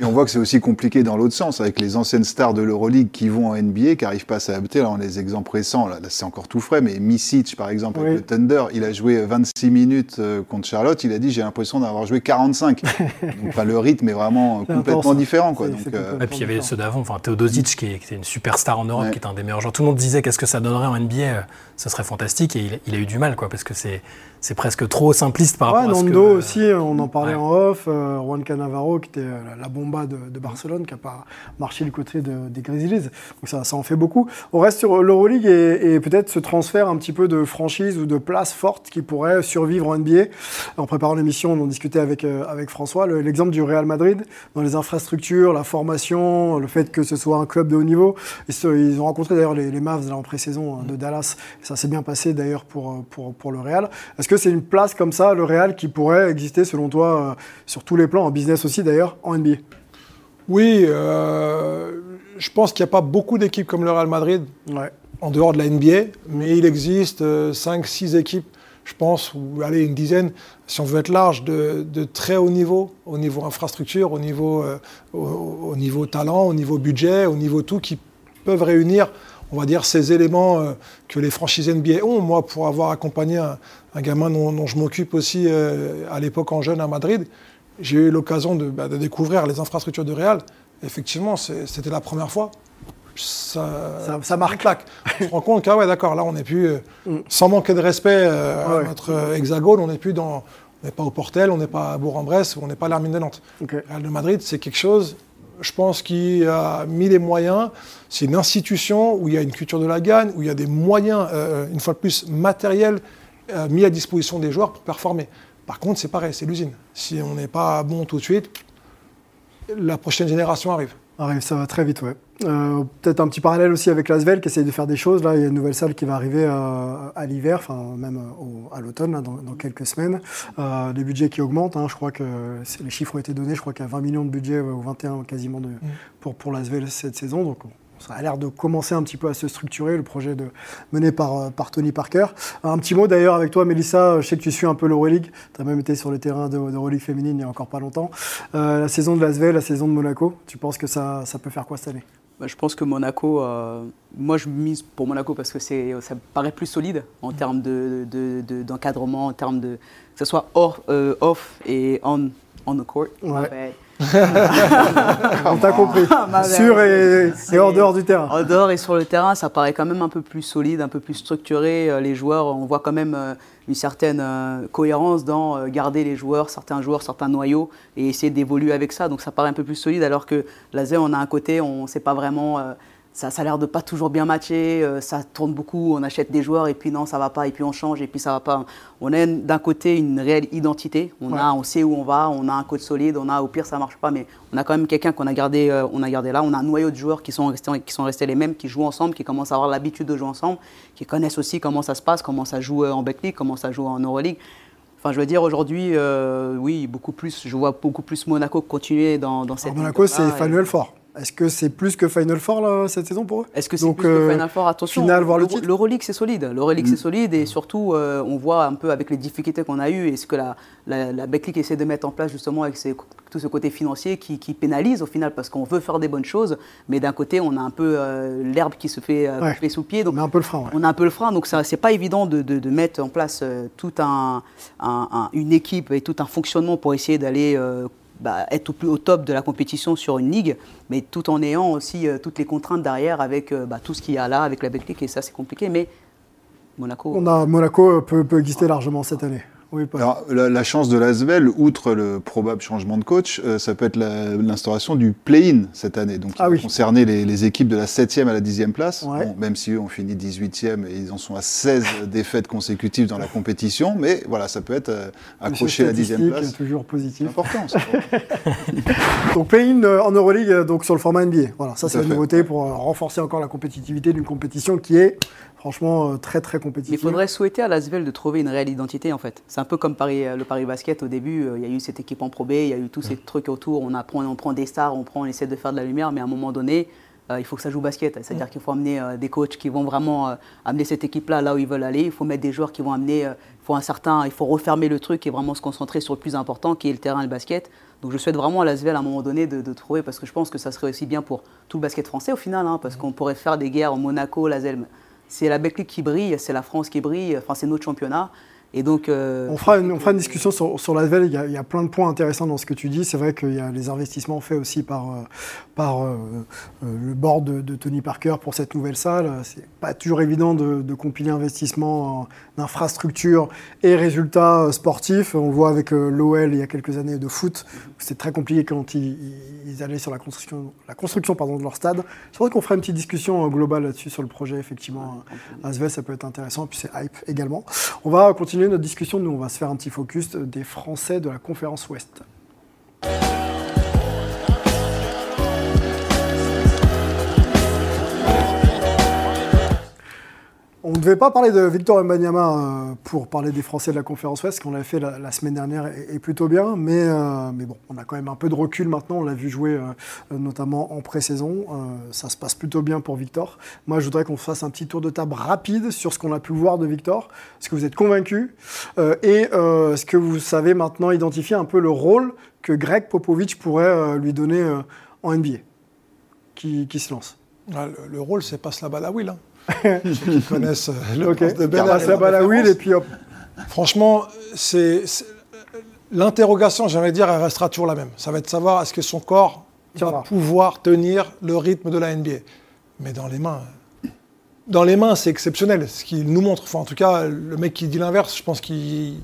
Et on voit que c'est aussi compliqué dans l'autre sens, avec les anciennes stars de l'Euroleague qui vont en NBA, qui n'arrivent pas à s'adapter. Alors, les exemples récents, là, là, c'est encore tout frais, mais Misic, par exemple, Oui. avec le Thunder, il a joué 26 minutes euh, contre Charlotte, il a dit, j'ai l'impression d'avoir joué 45. [LAUGHS] Donc, enfin, le rythme est vraiment C'est complètement intense. différent. Quoi. Donc, euh, Et puis il y avait ceux d'avant, enfin Teodosic qui, était une superstar en Europe, Ouais. qui est un des meilleurs joueurs. Tout le monde disait qu'est-ce que ça donnerait en NBA, euh, ça serait fantastique et il, il a eu du mal quoi, parce que c'est c'est presque trop simpliste par Ouais, rapport à ce que. Nando euh, aussi, on en Nando Ouais. en off, euh, Juan Canavaro, qui était euh, la, bomba de, de Barcelone, qui n'a pas marché du côté de- des Grizzlies. Donc ça, ça en fait beaucoup. On reste sur l'Euroleague et, et peut-être ce transfert un petit peu de franchise ou de place forte qui pourrait survivre en NBA. En préparant l'émission, on en discutait avec, euh, avec François, le- l'exemple du Real Madrid, dans les infrastructures, la formation, le fait que ce soit un club de haut niveau. Ils, se- ils ont rencontré d'ailleurs les, les Mavs là, en pré-saison de Dallas. Ça s'est bien passé d'ailleurs pour, pour, pour le Real. Est-ce que c'est une place comme ça, le Real, qui pourrait exister selon toi euh, sur tous les plans, en business aussi d'ailleurs, en NBA Oui, euh, je pense qu'il n'y a pas beaucoup d'équipes comme le Real Madrid Ouais. en dehors de la NBA, mais il existe 5-6 équipes, je pense, ou allez, une dizaine, si on veut être large, de, de très haut niveau, au niveau infrastructure, au niveau, euh, au, au niveau talent, au niveau budget, au niveau tout, qui peuvent réunir, on va dire, ces éléments euh, que les franchises NBA ont. Moi, pour avoir accompagné un, un gamin dont, dont je m'occupe aussi euh, à l'époque en jeune à Madrid, j'ai eu l'occasion de, bah, de découvrir les infrastructures de Real. Effectivement, c'était la première fois. Ça, Ça- ça marque. claque. On se rend compte ouais, d'accord, là, on n'est plus, euh, sans manquer de respect Ouais. à notre hexagone, on n'est plus dans, on n'est pas au Portel, on n'est pas à Bourg-en-Bresse, on n'est pas à l'Armine de Nantes. Real de Madrid, c'est quelque chose, je pense, qui a mis les moyens. C'est une institution où il y a une culture de la gagne, où il y a des moyens, euh, une fois de plus, matériels euh, mis à disposition des joueurs pour performer. Par contre, c'est pareil, c'est l'usine. Si on n'est pas bon tout de suite, la prochaine génération arrive. Arrive, ça va très vite, ouais. Euh, Peut-être un petit parallèle aussi avec l'Asvel qui essaye de faire des choses. Là, il y a une nouvelle salle qui va arriver euh, à l'hiver, enfin même euh, au- à l'automne, dans, dans quelques semaines. Euh, les budgets qui augmentent, hein, je crois que les chiffres ont été donnés, je crois qu'il y a 20 millions de budget, ou 21 quasiment, de, pour, pour l'Asvel cette saison. Donc on- ça a l'air de commencer un petit peu à se structurer, le projet de, mené par, par Tony Parker. Un petit mot d'ailleurs avec toi, Mélissa, je sais que tu suis un peu l'Euroleague, tu as même été sur le terrain de, d'Euroleague féminine il n'y a encore pas longtemps. Euh, la saison de l'Asvel, la saison de Monaco, tu penses que ça, ça peut faire quoi cette année? Bah, je pense que Monaco, euh, moi je mise pour Monaco parce que c'est, ça me paraît plus solide en termes de, de- de- d'encadrement, en termes de que ce soit hors, euh, off et on, on the court. Ouais. Ouais. On t'a compris. Belle. Sur et, et hors dehors du terrain. En dehors et sur le terrain, ça paraît quand même un peu plus solide, un peu plus structuré. Euh, Les joueurs, on voit quand même euh, une certaine euh, cohérence dans garder les joueurs, certains joueurs, certains noyaux, et essayer d'évoluer avec ça. Donc ça paraît un peu plus solide, alors que l'AZ, on a un côté, on ne sait pas vraiment. Ça, ça a l'air de pas toujours bien matcher, euh, ça tourne beaucoup, on achète des joueurs et puis non, ça va pas, et puis on change, et puis ça va pas. On a d'un côté une réelle identité, on, a, on sait où on va, on a un coach solide, on a au pire ça marche pas, mais on a quand même quelqu'un qu'on a gardé, euh, on a gardé là, on a un noyau de joueurs qui sont, restés, qui sont restés les mêmes, qui jouent ensemble, qui commencent à avoir l'habitude de jouer ensemble, qui connaissent aussi comment ça se passe, comment ça joue euh, en Betclic, comment ça joue en Euroleague. Enfin, je veux dire, aujourd'hui, euh, oui, beaucoup plus, je vois beaucoup plus Monaco continuer dans, dans cette Alors, Monaco, c'est Final Four. Est-ce que c'est plus que Final Four là, cette saison pour eux? Est-ce que c'est plus euh, que Final Four? Attention, finale, le l'Euro- titre l'Euroleague c'est solide. L'Euroleague c'est solide et surtout euh, on voit un peu avec les difficultés qu'on a eues et ce que la, la, la essaie de mettre en place justement avec ses- tout ce côté financier qui, qui pénalise au final parce qu'on veut faire des bonnes choses, mais d'un côté on a un peu euh, l'herbe qui se fait, euh, Ouais. sous le pied. Donc On met un peu le frein. ouais. on a un peu le frein, donc c'est pas évident de, de- de mettre en place euh, tout un, un- un- une équipe et tout un fonctionnement pour essayer d'aller euh, bah, être au plus au top de la compétition sur une ligue, mais tout en ayant aussi euh, toutes les contraintes derrière avec euh, bah, tout ce qu'il y a là, avec la Betclic, et ça c'est compliqué, mais Monaco. Monaco peut, peut exister largement cette année. Oui. Alors, la, la chance de l'Asvel, outre le probable changement de coach, euh, ça peut être l'instauration du play-in cette année. Donc, Ah ça va oui. concerner les, les équipes de la 7e à la 10e place. Ouais. Bon, même si eux ont fini 18e et ils en sont à 16 [LAUGHS] défaites consécutives dans la compétition. Mais voilà, ça peut être euh, accroché à la 10e Statistique, place. toujours C'est positif. important. [LAUGHS] Donc play-in euh, en Euroleague, euh, donc sur le format NBA. Voilà, ça c'est la nouveauté pour renforcer encore la compétitivité d'une compétition qui est franchement euh, très très Mais compétitive. il faudrait souhaiter à l'Asvel de trouver une réelle identité en fait. C'est un peu comme Paris, euh, le Paris Basket au début, euh, il y a eu cette équipe en Pro B, il y a eu tous ces trucs autour, on, apprend, on prend des stars, on, prend, on essaie de faire de la lumière, mais à un moment donné, euh, il faut que ça joue basket. C'est-à-dire qu'il faut amener euh, des coachs qui vont vraiment euh, amener cette équipe-là là où ils veulent aller, il faut mettre des joueurs qui vont amener, il faut un certain, il faut refermer le truc et vraiment se concentrer sur le plus important qui est le terrain et le basket. Donc je souhaite vraiment à l'Asvel à un moment donné de, de trouver, parce que je pense que ça serait aussi bien pour tout le basket français au final, hein, parce qu'on pourrait faire des guerres au Monaco, l'Asvel. C'est la Betclic qui brille, c'est la France qui brille, enfin c'est notre championnat. Et donc, euh, On fera une, on fera une discussion sur, sur l'Asvel. Il, y a- il y a plein de points intéressants dans ce que tu dis. C'est vrai qu'il y a les investissements faits aussi par, euh, par euh, euh, le board de, de Tony Parker pour cette nouvelle salle. C'est pas toujours évident de, de compiler investissement en infrastructure et résultats euh, sportifs. On le voit avec euh, l'OL il y a quelques années de foot. C'était très compliqué quand ils, ils allaient sur la construction, la construction pardon, de leur stade. C'est vrai qu'on fera une petite discussion euh, globale là-dessus sur le projet. Effectivement, Asvel, ça peut être intéressant. Puis c'est hype également. On va continuer notre discussion. Nous, on va se faire un petit focus des Français de la conférence Ouest. On ne devait pas parler de Victor Wembanyama euh, pour parler des Français de la conférence Ouest, qu'on l'avait fait la, semaine dernière et, et plutôt bien, mais, euh, mais bon, on a quand même un peu de recul maintenant, on l'a vu jouer euh, notamment en pré-saison, ça se passe plutôt bien pour Victor. Moi je voudrais qu'on fasse un petit tour de table rapide sur ce qu'on a pu voir de Victor, est-ce que vous êtes convaincu et est-ce que vous savez maintenant identifier un peu le rôle que Greg Popovich pourrait lui donner en NBA qui, se lance? Ah, le, le rôle, c'est passe la balle à Will. Hein. Qui connaissent euh, le Ok, prince de passe et puis hop. Franchement, c'est l'interrogation, j'aimerais dire, elle restera toujours la même. Ça va être de savoir est-ce que son corps va pouvoir tenir le rythme de la NBA. Mais dans les mains, dans les mains, c'est exceptionnel. Ce qu'il nous montre, enfin, en tout cas, le mec qui dit l'inverse, je pense qu'il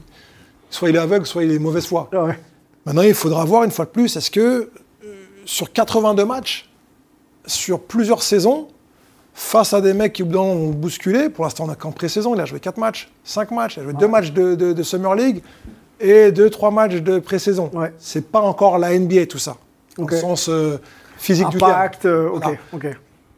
soit il est aveugle, soit il est mauvaise foi. Ah ouais. Maintenant, il faudra voir une fois de plus, est-ce que euh, sur 82 matchs, sur plusieurs saisons, face à des mecs qui au bout d'un moment, vont bousculer, pour l'instant on n'a qu'en pré-saison, il a joué 4 matchs, 5 matchs, il a joué 2 matchs de, de- de Summer League et 2-3 matchs de pré-saison. Ouais. C'est pas encore la NBA tout ça, le sens euh, physique du terme. Impact, euh, ok, Voilà. ok.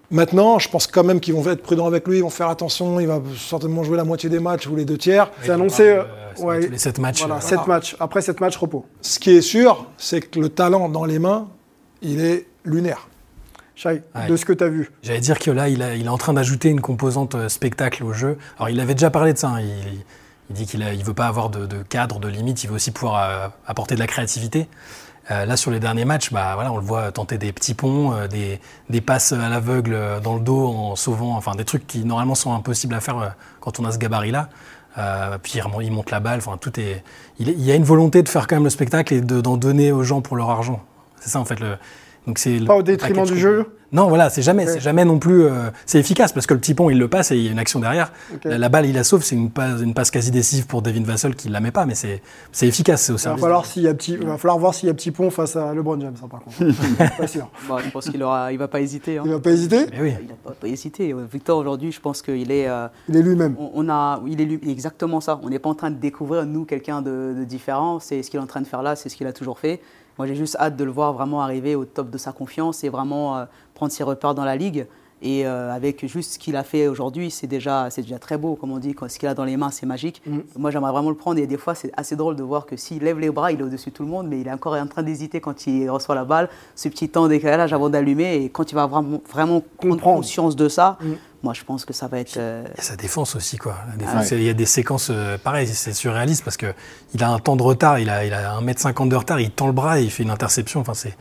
Maintenant, je pense quand même qu'ils vont être prudents avec lui, ils vont faire attention, il va certainement jouer la moitié des matchs ou les deux tiers. C'est annoncé, euh, ouais. tous les 7 matchs. Voilà, euh, 7 matchs. Après 7 matchs, repos. Ce qui est sûr, c'est que le talent dans les mains, il est lunaire. Shai, Ouais. de ce que tu as vu. J'allais dire que là, il, a- il est en train d'ajouter une composante euh, spectacle au jeu. Alors, il avait déjà parlé de ça. hein. Il, il dit qu'il ne veut pas avoir de, de cadre, de limite. Il veut aussi pouvoir euh, apporter de la créativité. Euh, là, sur les derniers matchs, bah, voilà, on le voit tenter des petits ponts, euh, des, des passes à l'aveugle dans le dos en sauvant, enfin des trucs qui normalement sont impossibles à faire quand on a ce gabarit-là. Euh, puis il, monte la balle. Enfin, tout est. Il, y a une volonté de faire quand même le spectacle et de- d'en donner aux gens pour leur argent. C'est ça en fait le. Donc c'est le Pas au détriment du jeu Non, voilà, c'est jamais, c'est jamais non plus. euh, c'est efficace parce que le petit pont, il le passe et il y a une action derrière. La, la balle, il la sauve. C'est une passe, une passe quasi décisive pour Devin Vassell qui la met pas, mais c'est, c'est efficace. C'est au Il va service. falloir, s'il y a petit, il va falloir voir s'il y a petit pont face à LeBron James, hein, par contre. [LAUGHS] pas sûr. je pense qu'il aura, il va pas hésiter. hein. Il va pas hésiter Mais oui. Il n'a pas, pas hésité. Victor, aujourd'hui, je pense qu'il est. euh, Il est lui-même. on, on a, il est lui- exactement ça. On n'est pas en train de découvrir, nous, quelqu'un de, de différent. C'est ce qu'il est en train de faire là, c'est ce qu'il a toujours fait. Moi, j'ai juste hâte de le voir vraiment arriver au top de sa confiance et vraiment euh, prendre ses repères dans la ligue. Et euh, avec juste ce qu'il a fait aujourd'hui, c'est déjà, déjà très beau, comme on dit. Quand ce qu'il a dans les mains, c'est magique. Mm. Moi, j'aimerais vraiment le prendre. Et des fois, c'est assez drôle de voir que s'il lève les bras, il est au-dessus de tout le monde, mais il est encore en train d'hésiter quand il reçoit la balle. Ce petit temps de décalage avant d'allumer. Et quand il va vraiment, vraiment prendre conscience de ça, Mm. Moi, je pense que ça va être. euh, Il y a sa défense aussi, quoi. La défense, Ouais. c'est- Il y a des séquences, euh, pareil, c'est surréaliste parce que il a un temps de retard, il a, il a 1m50 de retard, il tend le bras et il fait une interception. Enfin, c'est,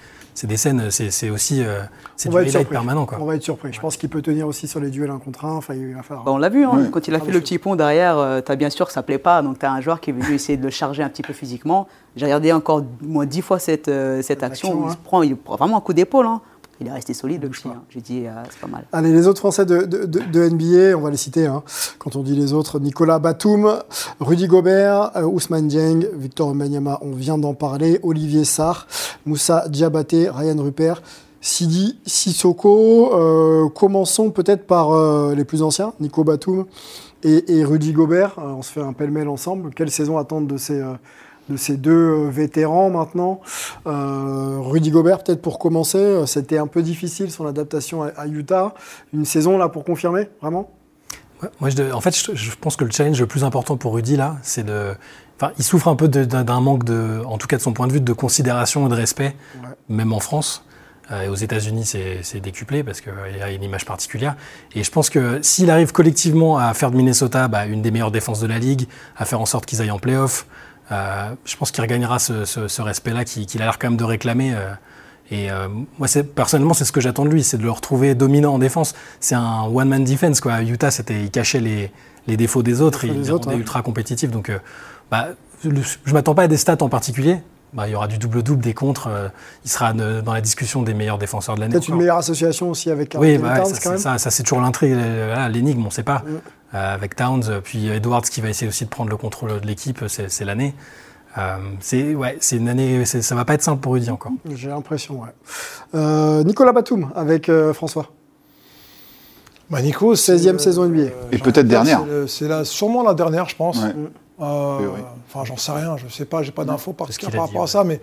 des scènes, c'est, aussi, euh, c'est On du highlight permanent, quoi. On va être surpris. Je pense qu'il peut tenir aussi sur les duels un contre un. Enfin, il va falloir. Bah, on l'a vu, hein, Ouais. quand il a Ah, fait le petit pont derrière, tu as bien sûr que ça plaît pas, donc tu as un joueur qui est venu essayer de le charger un petit peu physiquement. J'ai regardé encore moins dix fois cette, euh, cette action, il, hein. se prend, il prend vraiment un coup d'épaule. hein. Il est resté solide le hein. j'ai dit euh, c'est pas mal. Allez, les autres Français de, de- de- de NBA, on va les citer. hein. Quand on dit les autres, Nicolas Batum, Rudy Gobert, euh, Ousmane Dieng, Victor Wembanyama, on vient d'en parler, Olivier Sarr, Moussa Diabaté, Ryan Rupert, Sidi Sissoko. Euh, commençons peut-être par euh, les plus anciens, Nico Batum et, et Rudy Gobert. Euh, on se fait un pêle-mêle ensemble. Quelle saison attendre de ces, euh, de ces deux euh, vétérans maintenant Euh, Rudy Gobert, peut-être pour commencer, euh, c'était un peu difficile son adaptation à, à Utah. Une saison là pour confirmer, vraiment? Ouais, Moi, je, en fait, je, je pense que le challenge le plus important pour Rudy, là, c'est de. Enfin, il souffre un peu d'un manque de, en tout cas de son point de vue, de considération et de respect, Ouais. même en France. Euh, et aux États-Unis, c'est décuplé parce qu'il y a une image particulière. Et je pense que s'il arrive collectivement à faire de Minnesota bah, une des meilleures défenses de la ligue, à faire en sorte qu'ils aillent en playoff, je pense qu'il regagnera ce, ce- ce respect-là qu'il a l'air quand même de réclamer. euh. Et euh, moi, personnellement, c'est ce que j'attends de lui, c'est de le retrouver dominant en défense. C'est un one-man defense. Quoi. Utah, c'était, il cachait les, les défauts des autres, Les défauts il des les autres, rendait ouais. ultra compétitifs. Donc, euh, bah, le- je m'attends pas à des stats en particulier. Bah, il y aura du double-double, des contres. euh, il sera de- dans la discussion des meilleurs défenseurs de l'année. Peut-être une meilleure association aussi avec Karl Oui, bah, Towns, ça, quand même. c'est- ça, ça, c'est toujours l'intrigue, euh, l'énigme, on ne sait pas. Mm. Euh, avec Towns, euh, puis Edwards qui va essayer aussi de prendre le contrôle de l'équipe, c'est c'est l'année. Euh, c'est ouais, c'est une année, c'est- ça va pas être simple pour Rudy encore. J'ai l'impression, ouais. Euh, Nicolas Batum avec euh, François. Bah, Nico, c'est, 16e euh, saison NBA. euh, Et peut-être dernière. c'est le- C'est la- sûrement la dernière, je pense. Ouais. Euh, Oui, oui. Enfin, j'en sais rien, je sais pas, j'ai pas d'infos par dit, rapport à ouais. ça, mais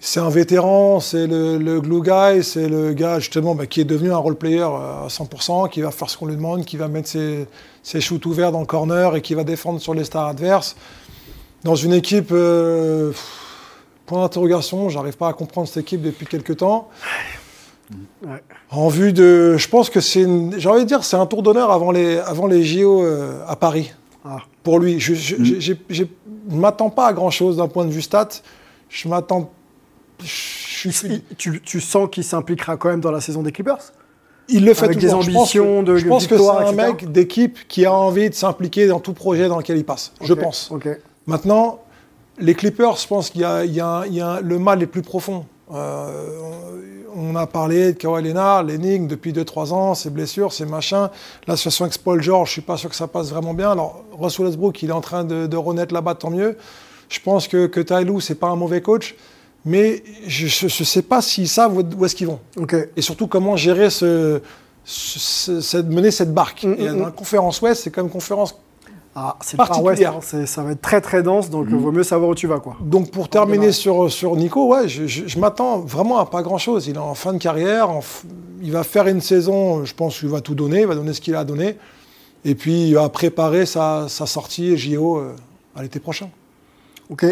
c'est un vétéran, c'est le, le glue guy, c'est le gars justement bah, qui est devenu un role player euh, à 100%, qui va faire ce qu'on lui demande, qui va mettre ses, ses shoots ouverts dans le corner et qui va défendre sur les stars adverses. Dans une équipe, euh, pff, point d'interrogation, j'arrive pas à comprendre cette équipe depuis quelques temps. Ouais. En vue de, je pense que c'est, j'ai envie de dire, c'est un tour d'honneur avant les, avant les JO euh, à Paris. Ah. Pour lui, je, ne m'attends pas à grand chose d'un point de vue stat. Je m'attends, je suis- Il- tu, tu sens qu'il s'impliquera quand même dans la saison des Clippers? Il le fait Avec des toujours. Ambitions de Je pense que c'est un etc. mec d'équipe qui a envie de s'impliquer dans tout projet dans lequel il passe. Je pense. Ok. Maintenant, les Clippers, je pense qu'il y a, il y a un- il y a un- le mal est plus profond. Euh, on a parlé de Kawhi Leonard, l'énigme depuis 2-3 ans, ses blessures, ses machins. La situation avec Paul George, je suis pas sûr que ça passe vraiment bien. Alors, Russell Westbrook, il est en train de, de renaître là-bas, tant mieux. Je pense que, que Ty Lue, c'est pas un mauvais coach, mais je ne sais pas s'ils savent où, est-ce qu'ils vont. Et surtout, comment gérer ce, mener cette barque. Mm, Et mm, dans la conférence Ouest, c'est comme conférence Ah, c'est West, Particulière. hein, c'est- ça va être très très dense, donc il vaut mieux savoir où tu vas. Quoi. Donc pour terminer sur, sur Nico, ouais, je, je- je m'attends vraiment à pas grand-chose. Il est en fin de carrière, en f- il va faire une saison, je pense qu'il va tout donner, il va donner ce qu'il a à donner. Et puis il va préparer sa, sa sortie JO euh, à l'été prochain. Ok.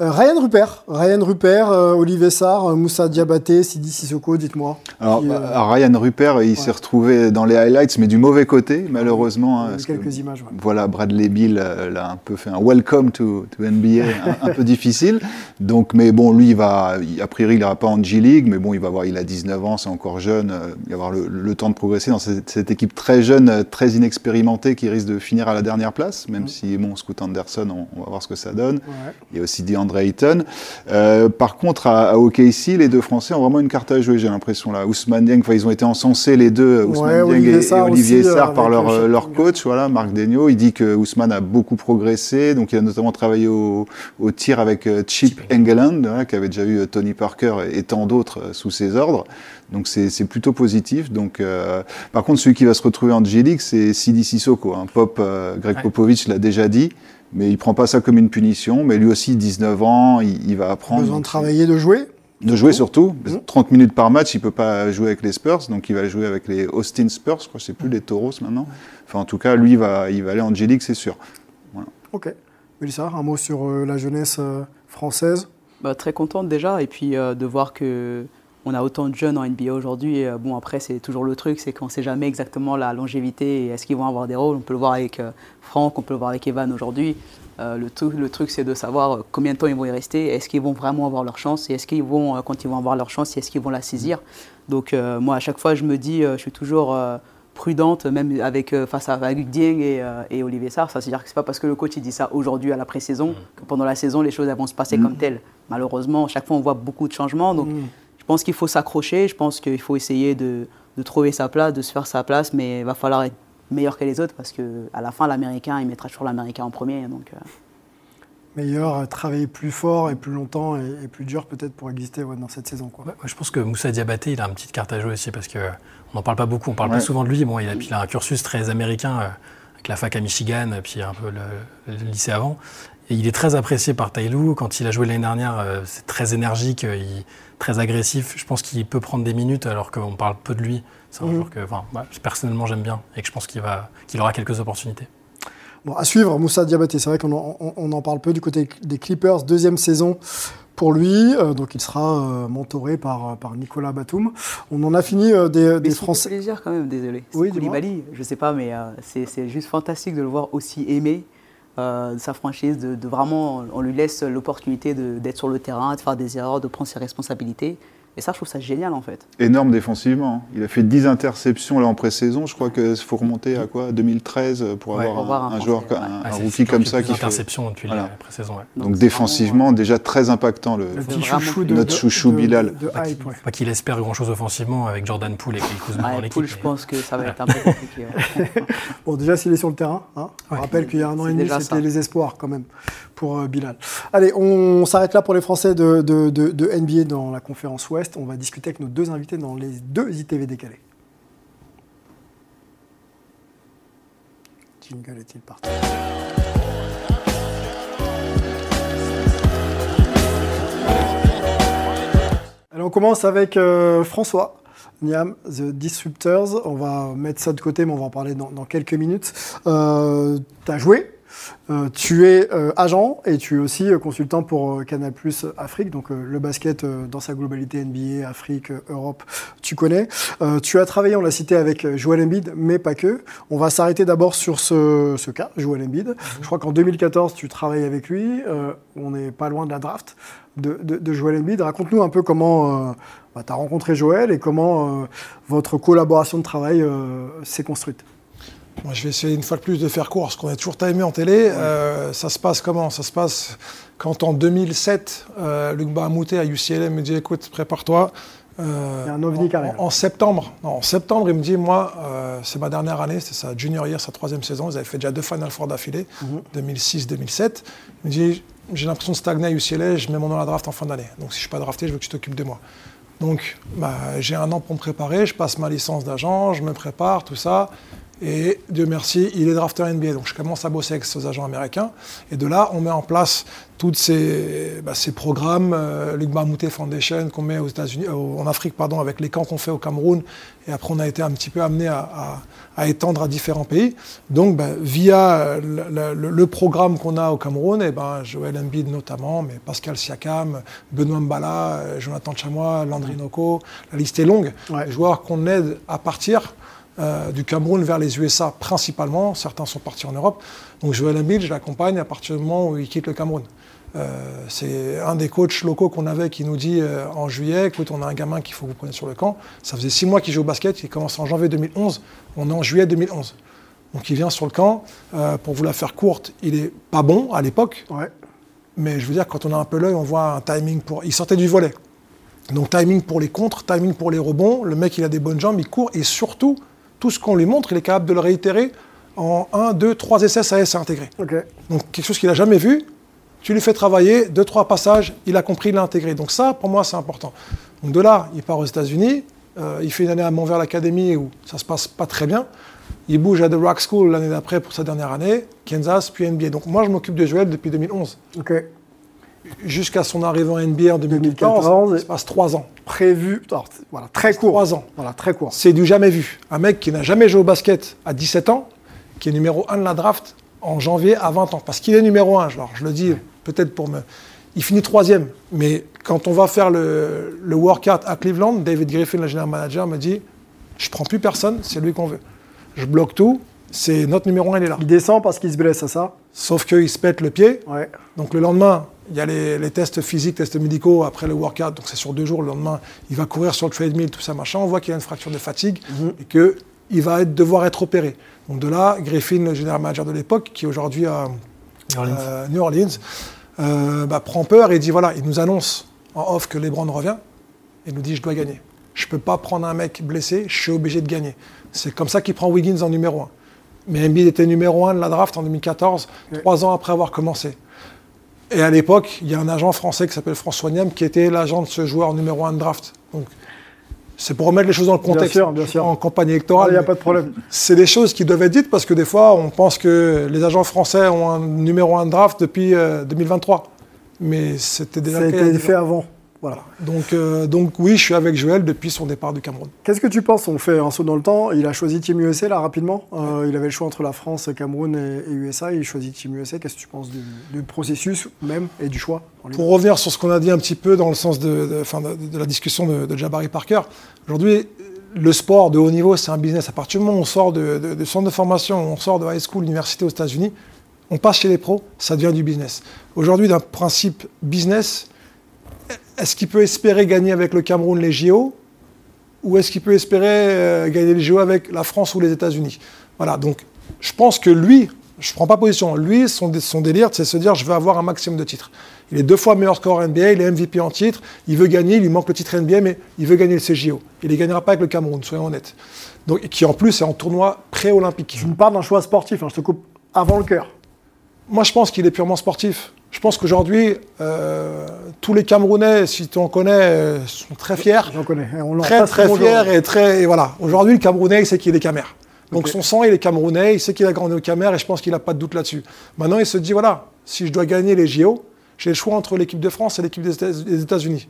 Euh, Ryan Rupert, Ryan Rupert, euh, Olivier Sarr, euh, Moussa Diabaté, Sidi Sissoko, dites-moi. Alors, Qui, bah, Ryan Rupert, il s'est retrouvé dans les highlights, mais du mauvais côté, malheureusement. hein, il y a que, quelques images. ouais. Voilà, Bradley Bill l'a un peu fait un welcome to, to NBA un, un peu [LAUGHS] difficile. Donc, mais bon, lui, il va, a priori, il n'ira pas en G League, mais bon, il va voir, il a 19 ans, c'est encore jeune, il va avoir le, le temps de progresser dans cette, cette équipe très jeune, très inexpérimentée, qui risque de finir à la dernière place, même si, bon, Scoot Anderson, on, on va voir ce que ça donne. Il y a aussi DeAndre Ayton. Euh, par contre, à, à OKC, les deux Français ont vraiment une carte à jouer, j'ai l'impression là. Ousmane Dieng, ils ont été encensés les deux, Ousmane Ouais, Dieng Olivier et, et Sarr Olivier aussi, euh, Sarr par avec leur, le euh, leur coach, voilà, Marc Degnaud. Il dit que Ousmane a beaucoup progressé, donc il a notamment travaillé au, au tir avec Chip Engeland, qui avait déjà eu Tony Parker et, et tant d'autres sous ses ordres. Donc c'est plutôt positif. Donc, euh, par contre, celui qui va se retrouver en G League, c'est Sidi Sissoko. Un pop, euh, Greg Ouais. Popovich l'a déjà dit. Mais il prend pas ça comme une punition. Mais lui aussi, 19 ans, il, il va apprendre. Besoin de travailler, de jouer. de jouer surtout. Mhm. 30 minutes par match, il peut pas jouer avec les Spurs, donc il va jouer avec les Austin Spurs, je crois que c'est plus les Tauros maintenant. Enfin, en tout cas, lui, il va, il va aller en G-League, c'est sûr. Ok. Mélissa, un mot sur euh, la jeunesse euh, française? Bah, très contente déjà et puis euh, de voir que on a autant de jeunes en NBA aujourd'hui. Et, euh, bon après c'est toujours le truc, c'est qu'on ne sait jamais exactement la longévité et est-ce qu'ils vont avoir des rôles. On peut le voir avec euh, Franck, on peut le voir avec Evan aujourd'hui. Euh, le, tout- le truc c'est de savoir combien de temps ils vont y rester, est-ce qu'ils vont vraiment avoir leur chance et est-ce qu'ils vont, quand ils vont avoir leur chance, est-ce qu'ils vont la saisir. Donc euh, moi à chaque fois je me dis, je suis toujours euh, prudente, même avec, euh, face à avec Dieng et, euh, et Olivier Sarr. Ça, c'est-à-dire que c'est pas parce que le coach il dit ça aujourd'hui à la pré-saison que pendant la saison les choses elles vont se passer comme telles. Malheureusement, chaque fois on voit beaucoup de changements. Donc Mm. Je pense qu'il faut s'accrocher. Je pense qu'il faut essayer de, de trouver sa place, de se faire sa place, mais il va falloir être meilleur que les autres parce que à la fin l'américain il mettra toujours l'américain en premier. Donc euh, Meilleur, travailler plus fort et plus longtemps et, et plus dur peut-être pour exister ouais, dans cette saison. Quoi. Ouais, moi, je pense que Moussa Diabaté, il a une petite carte à jouer aussi parce que on n'en parle pas beaucoup. On parle Ouais. pas souvent de lui. Bon, il a, puis il a un cursus très américain euh, avec la fac à Michigan, puis un peu le, le lycée avant. Et il est très apprécié par Taylou. Quand il a joué l'année dernière, euh, c'est très énergique, euh, il- très agressif. Je pense qu'il peut prendre des minutes alors qu'on parle peu de lui. C'est un Mhm. joueur que, enfin, personnellement, j'aime bien et que je pense qu'il va, qu'il aura quelques opportunités. Bon, à suivre, Moussa Diabaté. C'est vrai qu'on en, on- on en parle peu du côté des Clippers. Deuxième saison pour lui. Euh, donc il sera euh, mentoré par, euh, par Nicolas Batum. On en a fini euh, des, Mais des Français. plaisir quand même, désolé. Oui. Koulibaly, je sais pas, mais euh, c'est c'est juste fantastique de le voir aussi aimé. Euh, sa franchise, de, vraiment, on lui laisse l'opportunité d'être sur le terrain, de faire des erreurs, de prendre ses responsabilités. Et ça, je trouve ça génial en fait. Énorme défensivement. hein. Il a fait 10 interceptions là en pré-saison. Je crois qu'il faut remonter à quoi? 2013 pour Ouais. avoir Pour voir un, un un Français, joueur, ouais. un, Ah, un rookie comme ça qui fait. interceptions depuis Voilà. la pré-saison. ouais. Donc défensivement, déjà très impactant le. Petit chouchou de, notre de- chouchou de- Bilal. de Pas hype, qu'il ouais. pas qu'il espère grand-chose offensivement avec Jordan Poole et Kyle Kuzma dans l'équipe. Poole, je mais- pense que ça va être un peu compliqué. [LAUGHS] Bon, déjà, s'il est sur le terrain, hein, on rappelle qu'il y a un an et demi, c'était les espoirs quand même pour euh, Bilal. Allez, on s'arrête là pour les Français de, de- de- de NBA dans la conférence Ouest. On va discuter avec nos deux invités dans les deux ITV décalés. Jingle est-il parti? Alors, on commence avec euh, François. Niam, The Disruptors. On va mettre ça de côté, mais on va en parler dans, quelques minutes. Euh, tu as joué, euh, tu es euh, agent et tu es aussi euh, consultant pour Canal Plus Afrique, donc le basket dans sa globalité NBA, Afrique, Europe, tu connais. Tu as travaillé, on l'a cité, avec Joel Embiid, mais pas que. On va s'arrêter d'abord sur ce, cas, Joel Embiid. Je crois qu'en 2014, tu travailles avec lui. On n'est pas loin de la draft de, Joel Embiid. Raconte-nous un peu comment bah, tu as rencontré Joel et comment votre collaboration de travail s'est construite. Moi, je vais essayer une fois de plus de faire court, parce qu'on a toujours timé en télé. Euh, ça se passe comment? Ça se passe quand en 2007, euh, Luc Bahamouté à UCLA me dit écoute, prépare-toi. Euh, un ovni en, en- septembre, non, en septembre, il me dit moi, euh, c'est ma dernière année, c'est sa junior year, sa troisième saison. Ils avaient fait déjà deux Final Four d'affilée, Mhm. 2006-2007. Il me dit j'ai l'impression de stagner à UCLA, je mets mon nom à la draft en fin d'année. Donc si je suis pas drafté, je veux que tu t'occupes de moi. Donc bah, j'ai un an pour me préparer, je passe ma licence d'agent, je me prépare, tout ça. Et Dieu merci, il est drafté NBA. Donc je commence à bosser avec ces agents américains. Et de là, on met en place tous ces, bah, ces programmes, euh, Luc Bamouté Foundation qu'on met aux États-Unis, euh, en Afrique, pardon, avec les camps qu'on fait au Cameroun. Et après, on a été un petit peu amené à, à- à étendre à différents pays. Donc, bah, via euh, le, le- le programme qu'on a au Cameroun, et ben, Joël Embiid notamment, mais Pascal Siakam, Benoît Mbala, euh, Jonathan Chamois, Landry Noko, la liste est longue. Ouais. Les joueurs qu'on aide à partir euh, du Cameroun vers les USA principalement. Certains sont partis en Europe. Donc Joël Embiid, je l'accompagne à partir du moment où il quitte le Cameroun. Euh, c'est un des coachs locaux qu'on avait qui nous dit euh, en juillet, écoute, on a un gamin qu'il faut que vous preniez sur le camp. Ça faisait six mois qu'il joue au basket, il commence en janvier 2011, on est en juillet 2011. Donc il vient sur le camp, pour vous la faire courte, il est pas bon à l'époque, Ouais. mais je veux dire, quand on a un peu l'œil, on voit un timing pour. Il sortait du volet. Donc timing pour les contres, timing pour les rebonds. Le mec, il a des bonnes jambes, il court. Et surtout, tout ce qu'on lui montre, il est capable de le réitérer en 1, 2, 3 essais, c'est intégré. Ok. Donc quelque chose qu'il n'a jamais vu, tu lui fais travailler, deux, trois passages, il a compris, il l'a intégré. Donc ça, pour moi, c'est important. Donc de là, il part aux États-Unis, euh, il fait une année à Montréal Academy où ça se passe pas très bien. Il bouge à The Rock School l'année d'après pour sa dernière année, Kansas, puis NBA. Donc moi, je m'occupe de Joël depuis 2011 Ok. Jusqu'à son arrivée en NBA en 2014, 2014, il se passe trois ans. Prévu. alors, voilà, très court. Trois ans. Voilà, très court. C'est du jamais vu. Un mec qui n'a jamais joué au basket à 17 ans, qui est numéro 1 de la draft en janvier à 20 ans. Parce qu'il est numéro 1, alors je le dis peut-être pour me... Il finit troisième, mais quand on va faire le, le workout à Cleveland, David Griffin, le général manager, me dit « Je prends plus personne, c'est lui qu'on veut. Je bloque tout, c'est notre numéro 1, il est là. Il descend parce qu'il se blesse, c'est ça » Sauf qu'il se pète le pied, Ouais. Donc le lendemain, il y a les, les tests physiques, tests médicaux après le workout. Donc c'est sur deux jours. Le lendemain, il va courir sur le treadmill, tout ça, machin. On voit qu'il a une fracture de fatigue et qu'il va être, devoir être opéré. Donc de là, Griffin, le général manager de l'époque, qui est aujourd'hui à New Orleans. euh, New Orleans, euh, bah, prend peur et dit voilà, il nous annonce en off que LeBron revient et nous dit je dois gagner. Je ne peux pas prendre un mec blessé, je suis obligé de gagner. C'est comme ça qu'il prend Wiggins en numéro 1. Mais Embiid était numéro 1 de la draft en 2014, trois ans après avoir commencé. Et à l'époque, il y a un agent français qui s'appelle François Niam qui était l'agent de ce joueur numéro 1 de draft. Donc, c'est pour remettre les choses dans le contexte. sûr, bien sûr. En campagne Il électorale. n'y a pas de problème. c'est des choses qui doivent être dites parce que des fois, on pense que les agents français ont un numéro 1 de draft depuis euh, 2023. Mais c'était déjà Ça a il été fait avant. Voilà. Donc, euh, donc oui, je suis avec Joël depuis son départ du Cameroun. Qu'est-ce que tu penses? On fait un saut dans le temps. Il a choisi Team USA là rapidement. Euh, il avait le choix entre la France, Cameroun et, et USA. Il choisit Team USA. Qu'est-ce que tu penses du, du processus même et du choix Pour revenir sur ce qu'on a dit un petit peu dans le sens de, de- enfin, de- de la discussion de, Jabari Parker, aujourd'hui, le sport de haut niveau, c'est un business. À partir du moment où on sort de, de, de centre de formation, on sort de high school, université aux États-Unis, on passe chez les pros, ça devient du business. Aujourd'hui, d'un principe business, est-ce qu'il peut espérer gagner avec le Cameroun les JO ou est-ce qu'il peut espérer euh, gagner les JO avec la France ou les États-Unis? Voilà, donc je pense que lui, je ne prends pas position, lui, son, son délire, c'est se dire je veux avoir un maximum de titres. Il est deux fois meilleur score NBA, il est MVP en titre, il veut gagner, il lui manque le titre NBA, mais il veut gagner le CJO. Il ne les gagnera pas avec le Cameroun, soyons honnêtes. Donc, qui en plus est en tournoi pré-olympique. Tu me parles d'un choix sportif, hein, je te coupe avant le cœur. Moi, je pense qu'il est purement sportif. Je pense qu'aujourd'hui, euh, tous les Camerounais, si tu en connais, euh, sont très fiers. J'en connais. On Très, très fiers et très. et voilà. Aujourd'hui, le Camerounais, il sait qu'il est camère. Donc son sang, il est camerounais, il sait qu'il a grandi au camère et je pense qu'il n'a pas de doute là-dessus. Maintenant, il se dit voilà, si je dois gagner les JO, j'ai le choix entre l'équipe de France et l'équipe des États- des États-Unis.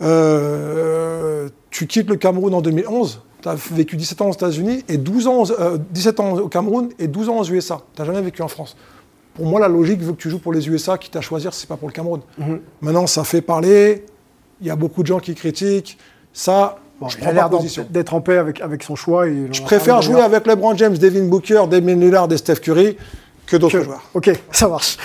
Euh, tu quittes le Cameroun en 2011, tu as vécu 17 ans aux États-Unis et 12 ans, aux- euh, 17 ans au Cameroun et 12 ans aux USA. Tu n'as jamais vécu en France. Pour moi, la logique veut que tu joues pour les USA, quitte à choisir, c'est pas pour le Cameroun. Mhm. Maintenant, ça fait parler. Il y a beaucoup de gens qui critiquent. Ça, Bon, je il prends a l'air d'être en paix avec, avec son choix. et Je préfère jouer avec LeBron James, Devin Booker, Damien Lillard et Steph Curry que d'autres joueurs. Ok, [LAUGHS] ça marche.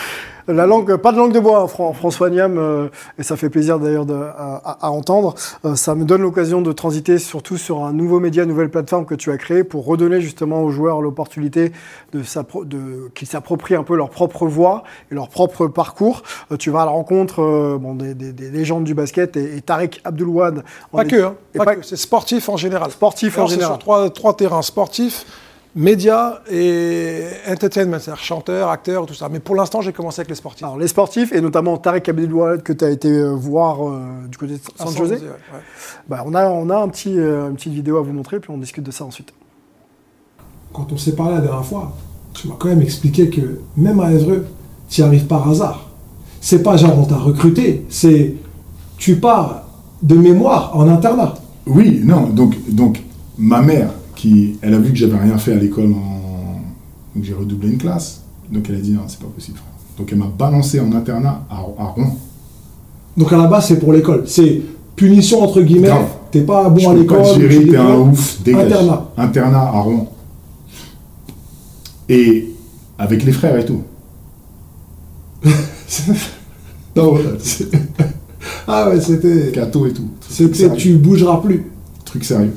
La langue, pas de langue de bois, Fran- François Niam, euh, et ça fait plaisir d'ailleurs à, entendre. Euh, ça me donne l'occasion de transiter surtout sur un nouveau média, une nouvelle plateforme que tu as créée pour redonner justement aux joueurs l'opportunité de, qu'ils s'approprient un peu leur propre voix et leur propre parcours. Euh, tu vas à la rencontre bon, des, des- des légendes du basket et, et Abdelouad. en Pas que, hein, pas pas- que. c'est sportif en général. Sportif en général. sur trois, trois terrains sportifs, médias et entertainment, c'est-à-dire chanteur, acteur, tout ça. Mais pour l'instant, j'ai commencé avec les sportifs. Alors, les sportifs, et notamment Tariq Abdelouad que tu as été euh, voir euh, du côté de San San José. José, ouais, ouais. Bah, on, a, on a un petit, euh, une petite vidéo à vous montrer, puis on discute de ça ensuite. Quand on s'est parlé la dernière fois, tu m'as quand même expliqué que même à Évreux, tu y arrives par hasard. C'est pas genre on t'a recruté, c'est tu pars de mémoire en internat. Oui, non, donc, donc ma mère, qui, elle a vu que j'avais rien fait à l'école, en... donc j'ai redoublé une classe, donc elle a dit non, c'est pas possible. Donc elle m'a balancé en internat à, à Rouen. Donc à la base, c'est pour l'école. C'est punition entre guillemets. T'es pas Je bon à l'école. gérer, t'es un ouf, dégage. Internat. Internat à Rouen. Et avec les frères et tout. [LAUGHS] non, [LAUGHS] Ah ouais, c'était. gâteau et tout. C'était tu bougeras plus. Truc sérieux.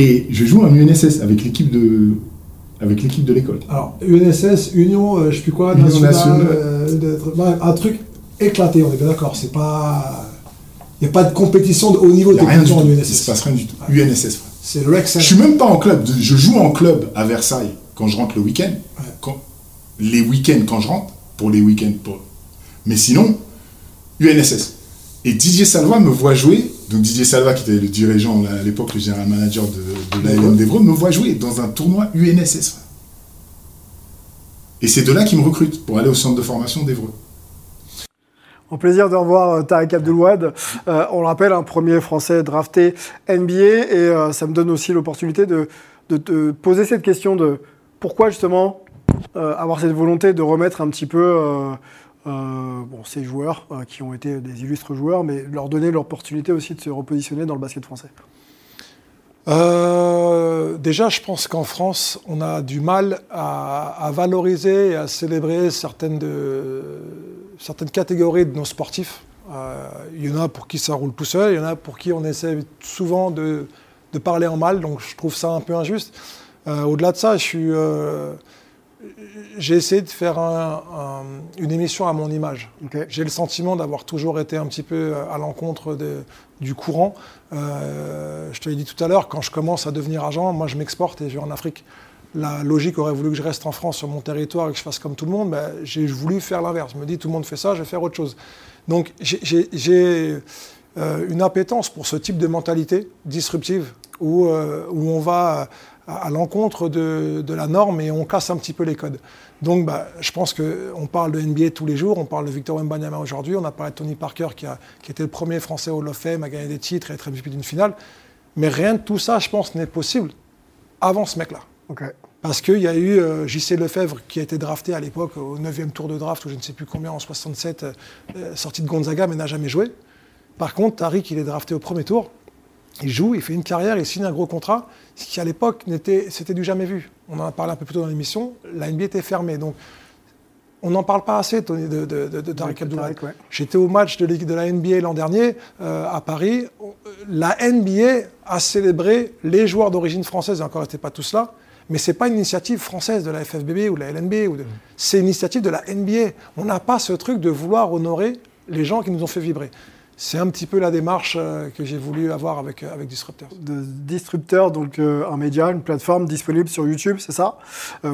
Et je joue en UNSS avec l'équipe de, avec l'équipe de l'école. Alors, UNSS, Union, euh, je sais plus quoi, nationale, nationale. euh, bref, un truc éclaté, on est bien d'accord. C'est pas. Il n'y a pas de compétition de haut niveau Il de rien du tout. en Il UNSS. se passe rien du tout. UNSS. C'est le Rex Je suis même pas en club. Je joue en club à Versailles quand je rentre le week-end. Les week-ends quand je rentre, pour les week-ends. Pour... Mais sinon, UNSS. Et Didier Salva me voit jouer. Donc Didier Salva, qui était le dirigeant à l'époque, le général manager de, de l'ALM d'Evreux, me voit jouer dans un tournoi UNSS. Et c'est de là qu'il me recrute pour aller au centre de formation d'Evreux. Un plaisir de revoir euh, Tariq Abdelouad. Euh, on le rappelle, un premier Français drafté NBA, et euh, ça me donne aussi l'opportunité de, de te poser cette question de pourquoi justement euh, avoir cette volonté de remettre un petit peu euh, bon, ces joueurs euh, qui ont été des illustres joueurs, mais leur donner l'opportunité aussi de se repositionner dans le basket français. Euh, déjà, je pense qu'en France, on a du mal à, valoriser et à célébrer certaines, certaines catégories de nos sportifs. Il y en a pour qui ça roule tout seul, il y en a pour qui on essaie souvent de, de parler en mal, donc je trouve ça un peu injuste. Au-delà de ça, je suis, j'ai essayé de faire un- un- une émission à mon image. J'ai le sentiment d'avoir toujours été un petit peu à l'encontre du courant. Euh, je te l'ai dit tout à l'heure, quand je commence à devenir agent, moi je m'exporte et je vais en Afrique. La logique aurait voulu que je reste en France sur mon territoire et que je fasse comme tout le monde. Ben, j'ai voulu faire l'inverse. Je me dis tout le monde fait ça, je vais faire autre chose. Donc j'ai- euh, une appétence pour ce type de mentalité disruptive où, euh, où on va à, à l'encontre de, de la norme et on casse un petit peu les codes. Donc bah, je pense qu'on parle de NBA tous les jours, on parle de Victor Wembanyama aujourd'hui, on a parlé de Tony Parker qui, a, qui était le premier Français au of Fame à gagner des titres et être MVP d'une finale. Mais rien de tout ça, je pense, n'est possible avant ce mec-là. Parce qu'il y a eu euh, JC Lefebvre qui a été drafté à l'époque au 9e tour de draft, ou je ne sais plus combien, en 67, euh, euh, sorti de Gonzaga, mais n'a jamais joué. Par contre, Tariq, il est drafté au premier tour. Il joue, il fait une carrière, il signe un gros contrat, ce qui à l'époque n'était, c'était du jamais vu. On en a parlé un peu plus tôt dans l'émission, la NBA était fermée. Donc, on n'en parle pas assez, Tony, de, de, de, de Tariq Abdul-Wahid. Tariq, ouais. J'étais au match de, la NBA l'an dernier euh, à Paris. La NBA a célébré les joueurs d'origine française, et encore n'étaient pas tous là, mais ce n'est pas une initiative française de la FFBB ou de la LNB. Ou de... C'est une initiative de la NBA. On n'a pas ce truc de vouloir honorer les gens qui nous ont fait vibrer. C'est un petit peu la démarche euh, que j'ai voulu avoir avec, euh, avec Disruptors. de Disruptor, donc euh, un média, une plateforme disponible sur YouTube, c'est ça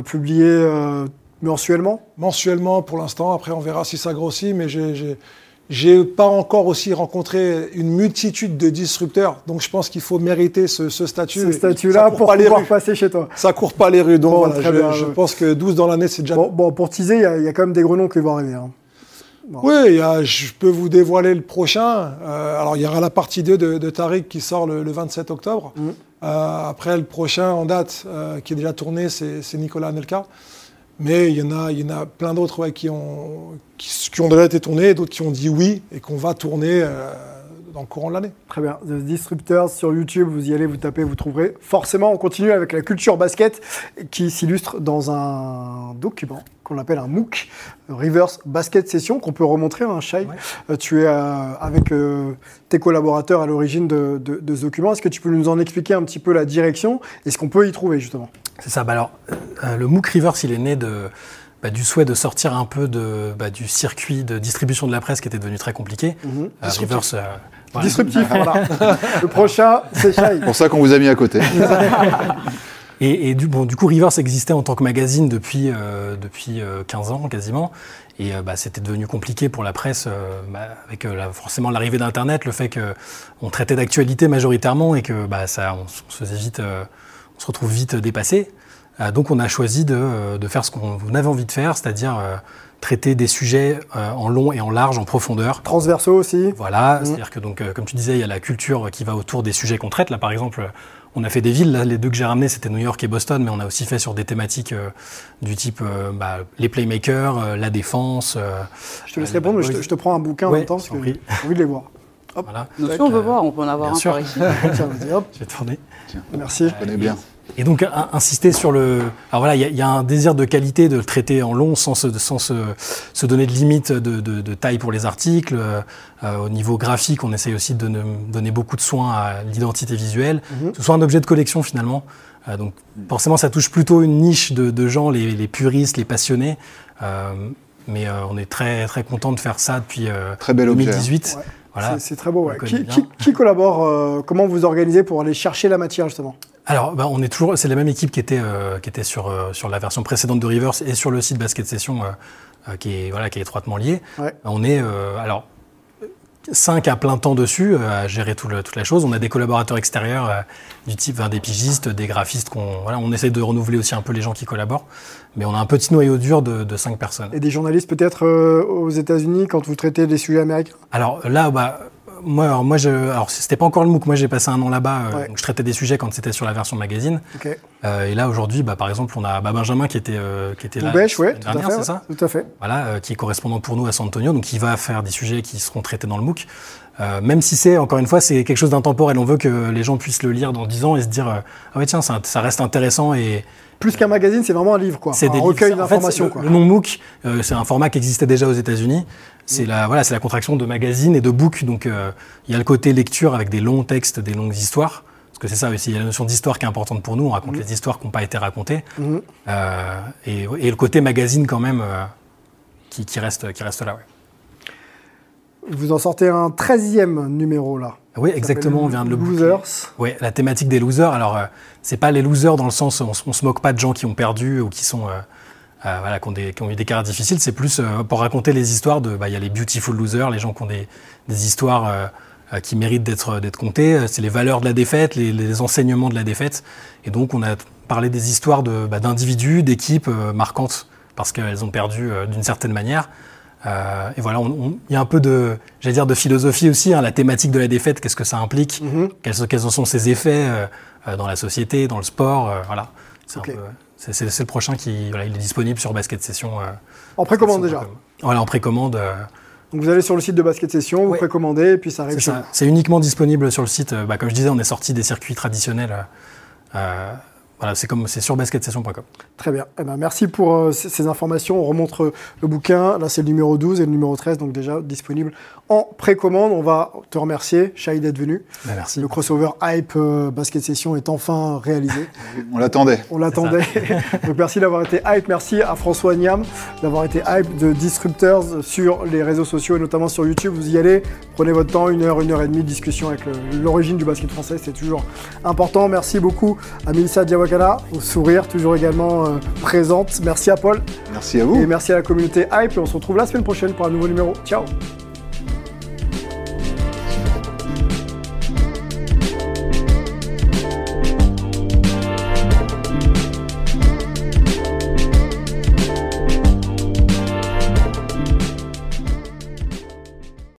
Publié mensuellement Mensuellement pour l'instant, après on verra si ça grossit, mais j'ai- j'ai pas encore aussi rencontré une multitude de disrupteurs, donc je pense qu'il faut mériter ce, ce statut. Ce statut-là pour pas pouvoir passer chez toi. Ça court pas les rues, donc Bon, voilà, je, bien, je ouais. pense que 12 dans l'année, c'est déjà Bon, bon, pour teaser, il y, a- il y a quand même des gros noms qui vont arriver. hein. Oui, il y a- je peux vous dévoiler le prochain. Euh, alors, il y aura la partie 2 de, de Tariq qui sort le, le 27 octobre. Mhm. Euh, après, le prochain en date, euh, qui est déjà tourné, c'est Nicolas Anelka. Mais il y en a, il y en a plein d'autres ouais, qui, ont, qui, qui ont déjà été tournés, d'autres qui ont dit oui et qu'on va tourner dans le courant de l'année. Très bien. The Disruptors sur YouTube, vous y allez, vous tapez, vous trouverez. Forcément, on continue avec la culture basket qui s'illustre dans un document qu'on appelle un MOOC, Reverse Basket Session, qu'on peut remontrer, un Shai. Euh, Tu es euh, avec euh, tes collaborateurs à l'origine de, de- de ce document. Est-ce que tu peux nous en expliquer un petit peu la direction et ce qu'on peut y trouver, justement? C'est ça. Bah alors, euh, le MOOC Reverse, il est né de, bah, du souhait de sortir un peu de, bah, du circuit de distribution de la presse qui était devenu très compliqué. Mhm. Euh, Reverse, euh. Disruptif, voilà. [LAUGHS] Le prochain, c'est Shai. C'est pour ça qu'on vous a mis à côté. [LAUGHS] Et, et du, bon, du coup, Reverse existait en tant que magazine depuis, euh, depuis euh, 15 ans quasiment. Et euh, bah, c'était devenu compliqué pour la presse euh, bah, avec euh, la- forcément l'arrivée d'Internet, le fait qu'on traitait d'actualité majoritairement et que bah, ça, on, se faisait vite, euh, on se retrouve vite dépassé. Euh, donc on a choisi de, euh, de faire ce qu'on avait envie de faire, c'est-à-dire euh, traiter des sujets en long et en large, en profondeur. Transverso aussi. Voilà, c'est-à-dire que donc, comme tu disais, il y a la culture qui va autour des sujets qu'on traite. Là, par exemple, on a fait des villes. Là, les deux que j'ai ramenés, c'était New York et Boston, mais on a aussi fait sur des thématiques euh, du type euh, bah, les playmakers, euh, la défense. Je te laisse répondre, je te, je te prends un bouquin en même temps parce que j'ai envie de les voir. Hop. Voilà. Donc, on veut euh, voir, on peut en avoir bien un sûr. par ici. [LAUGHS] Tiens, vas-y, hop. Je vais tourner. Merci. Je connais bien. Et donc in- insister sur le. Alors voilà, il y, a- il y a un désir de qualité de le traiter en long sans se, sans se, se donner de limite de, de- de taille pour les articles. Euh, au niveau graphique, on essaye aussi de donner, donner beaucoup de soin à l'identité visuelle, que ce soit un objet de collection finalement. Euh, donc forcément, ça touche plutôt une niche de, de gens, les, les puristes, les passionnés. Euh, mais on est très très content de faire ça depuis Très bel objet, hein. 2018. Ouais. Voilà. C'est- très beau. Ouais. Qui, qui- qui collabore Comment vous organisez pour aller chercher la matière justement? Alors, bah, on est toujours, c'est la même équipe qui était, euh, qui était sur, euh, sur la version précédente de Reverse et sur le site Basket Session, euh, qui, est, voilà, qui est étroitement lié. Ouais. On est, euh, alors, 5 à plein temps dessus, à gérer tout le- toute la chose. On a des collaborateurs extérieurs du type enfin, des pigistes, des graphistes. qu'on voilà, on essaie de renouveler aussi un peu les gens qui collaborent. Mais on a un petit noyau dur de, de 5 personnes. Et des journalistes peut-être aux États-Unis quand vous traitez des sujets américains? Alors là, bah, moi, alors, moi je, alors c'était pas encore le MOOC. Moi, j'ai passé un an là-bas. euh, Ouais. donc je traitais des sujets quand c'était sur la version magazine. Euh, et là, aujourd'hui, bah, par exemple, on a bah, Benjamin qui était, euh, qui était là Boubèche, ouais, tout à dernière, fait. c'est ouais, ça Tout à fait. voilà, euh, qui est correspondant pour nous à San Antonio, donc il va faire des sujets qui seront traités dans le MOOC. Même si c'est, encore une fois, c'est quelque chose d'intemporel. On veut que les gens puissent le lire dans 10 ans et se dire Ah ouais, tiens, ça, ça reste intéressant et Plus qu'un magazine, c'est vraiment un livre, quoi. c'est un des recueil livres. En fait, d'informations, le- nom MOOC, euh, c'est un format qui existait déjà aux États-Unis. C'est la, voilà, la contraction de magazine et de book. Donc, euh, il y a le côté lecture avec des longs textes, des longues histoires. Parce que c'est ça aussi, il y a la notion d'histoire qui est importante pour nous. On raconte les histoires qui n'ont pas été racontées. Mhm. Euh, et, et le côté magazine, quand même, qui, qui reste, qui reste là. Ouais. Vous en sortez un 13e numéro, là. Oui, exactement, on vient de le boucler. Losers. Ouais, la thématique des losers. Alors, euh, c'est pas les losers dans le sens, on, on se moque pas de gens qui ont perdu ou qui sont, euh, euh, voilà, qui ont, des- qui ont eu des carrières difficiles. C'est plus euh, pour raconter les histoires de, bah, il y a les beautiful losers, les gens qui ont des, des histoires qui méritent d'être d'être contées. Euh, C'est les valeurs de la défaite, les, les enseignements de la défaite. Et donc, on a parlé des histoires de, bah, d'individus, d'équipes marquantes parce qu'elles ont perdu d'une certaine manière. Euh, et voilà, il y a un peu de, j'allais dire, de philosophie aussi. hein, la thématique de la défaite, qu'est-ce que ça implique Mhm. quels, sont- quels en sont ses effets euh, euh, dans la société, dans le sport, euh, voilà. C'est le prochain qui, voilà, il est disponible sur Basket Session. En précommande déjà. précommande. Voilà, en précommande. Donc vous allez sur le site de Basket Session, vous Ouais. précommandez, et puis ça arrive C'est uniquement disponible sur le site. Bah, comme je disais, on est sorti des circuits traditionnels. Voilà, c'est comme c'est sur basketsession.com. Très bien. Eh ben, merci pour euh, ces, ces informations. On remonte euh, le bouquin. Là, c'est le numéro 12 et le numéro 13, donc déjà disponible en précommande. On va te remercier, Shahid, d'être venu. Bah, merci. Le crossover Hype euh, Basket Session est enfin réalisé. On l'attendait. On l'attendait. [LAUGHS] Donc merci d'avoir été hype. Merci à François Niam d'avoir été hype de Disruptors sur les réseaux sociaux et notamment sur YouTube. Vous y allez, prenez votre temps, une heure, une heure et demie de discussion avec l'origine du basket français, c'est toujours important. Merci beaucoup à Melissa Diawakala, au sourire, toujours également euh, présente. Merci à Paul Merci à vous. et merci à la communauté hype. Et on se retrouve la semaine prochaine pour un nouveau numéro. Ciao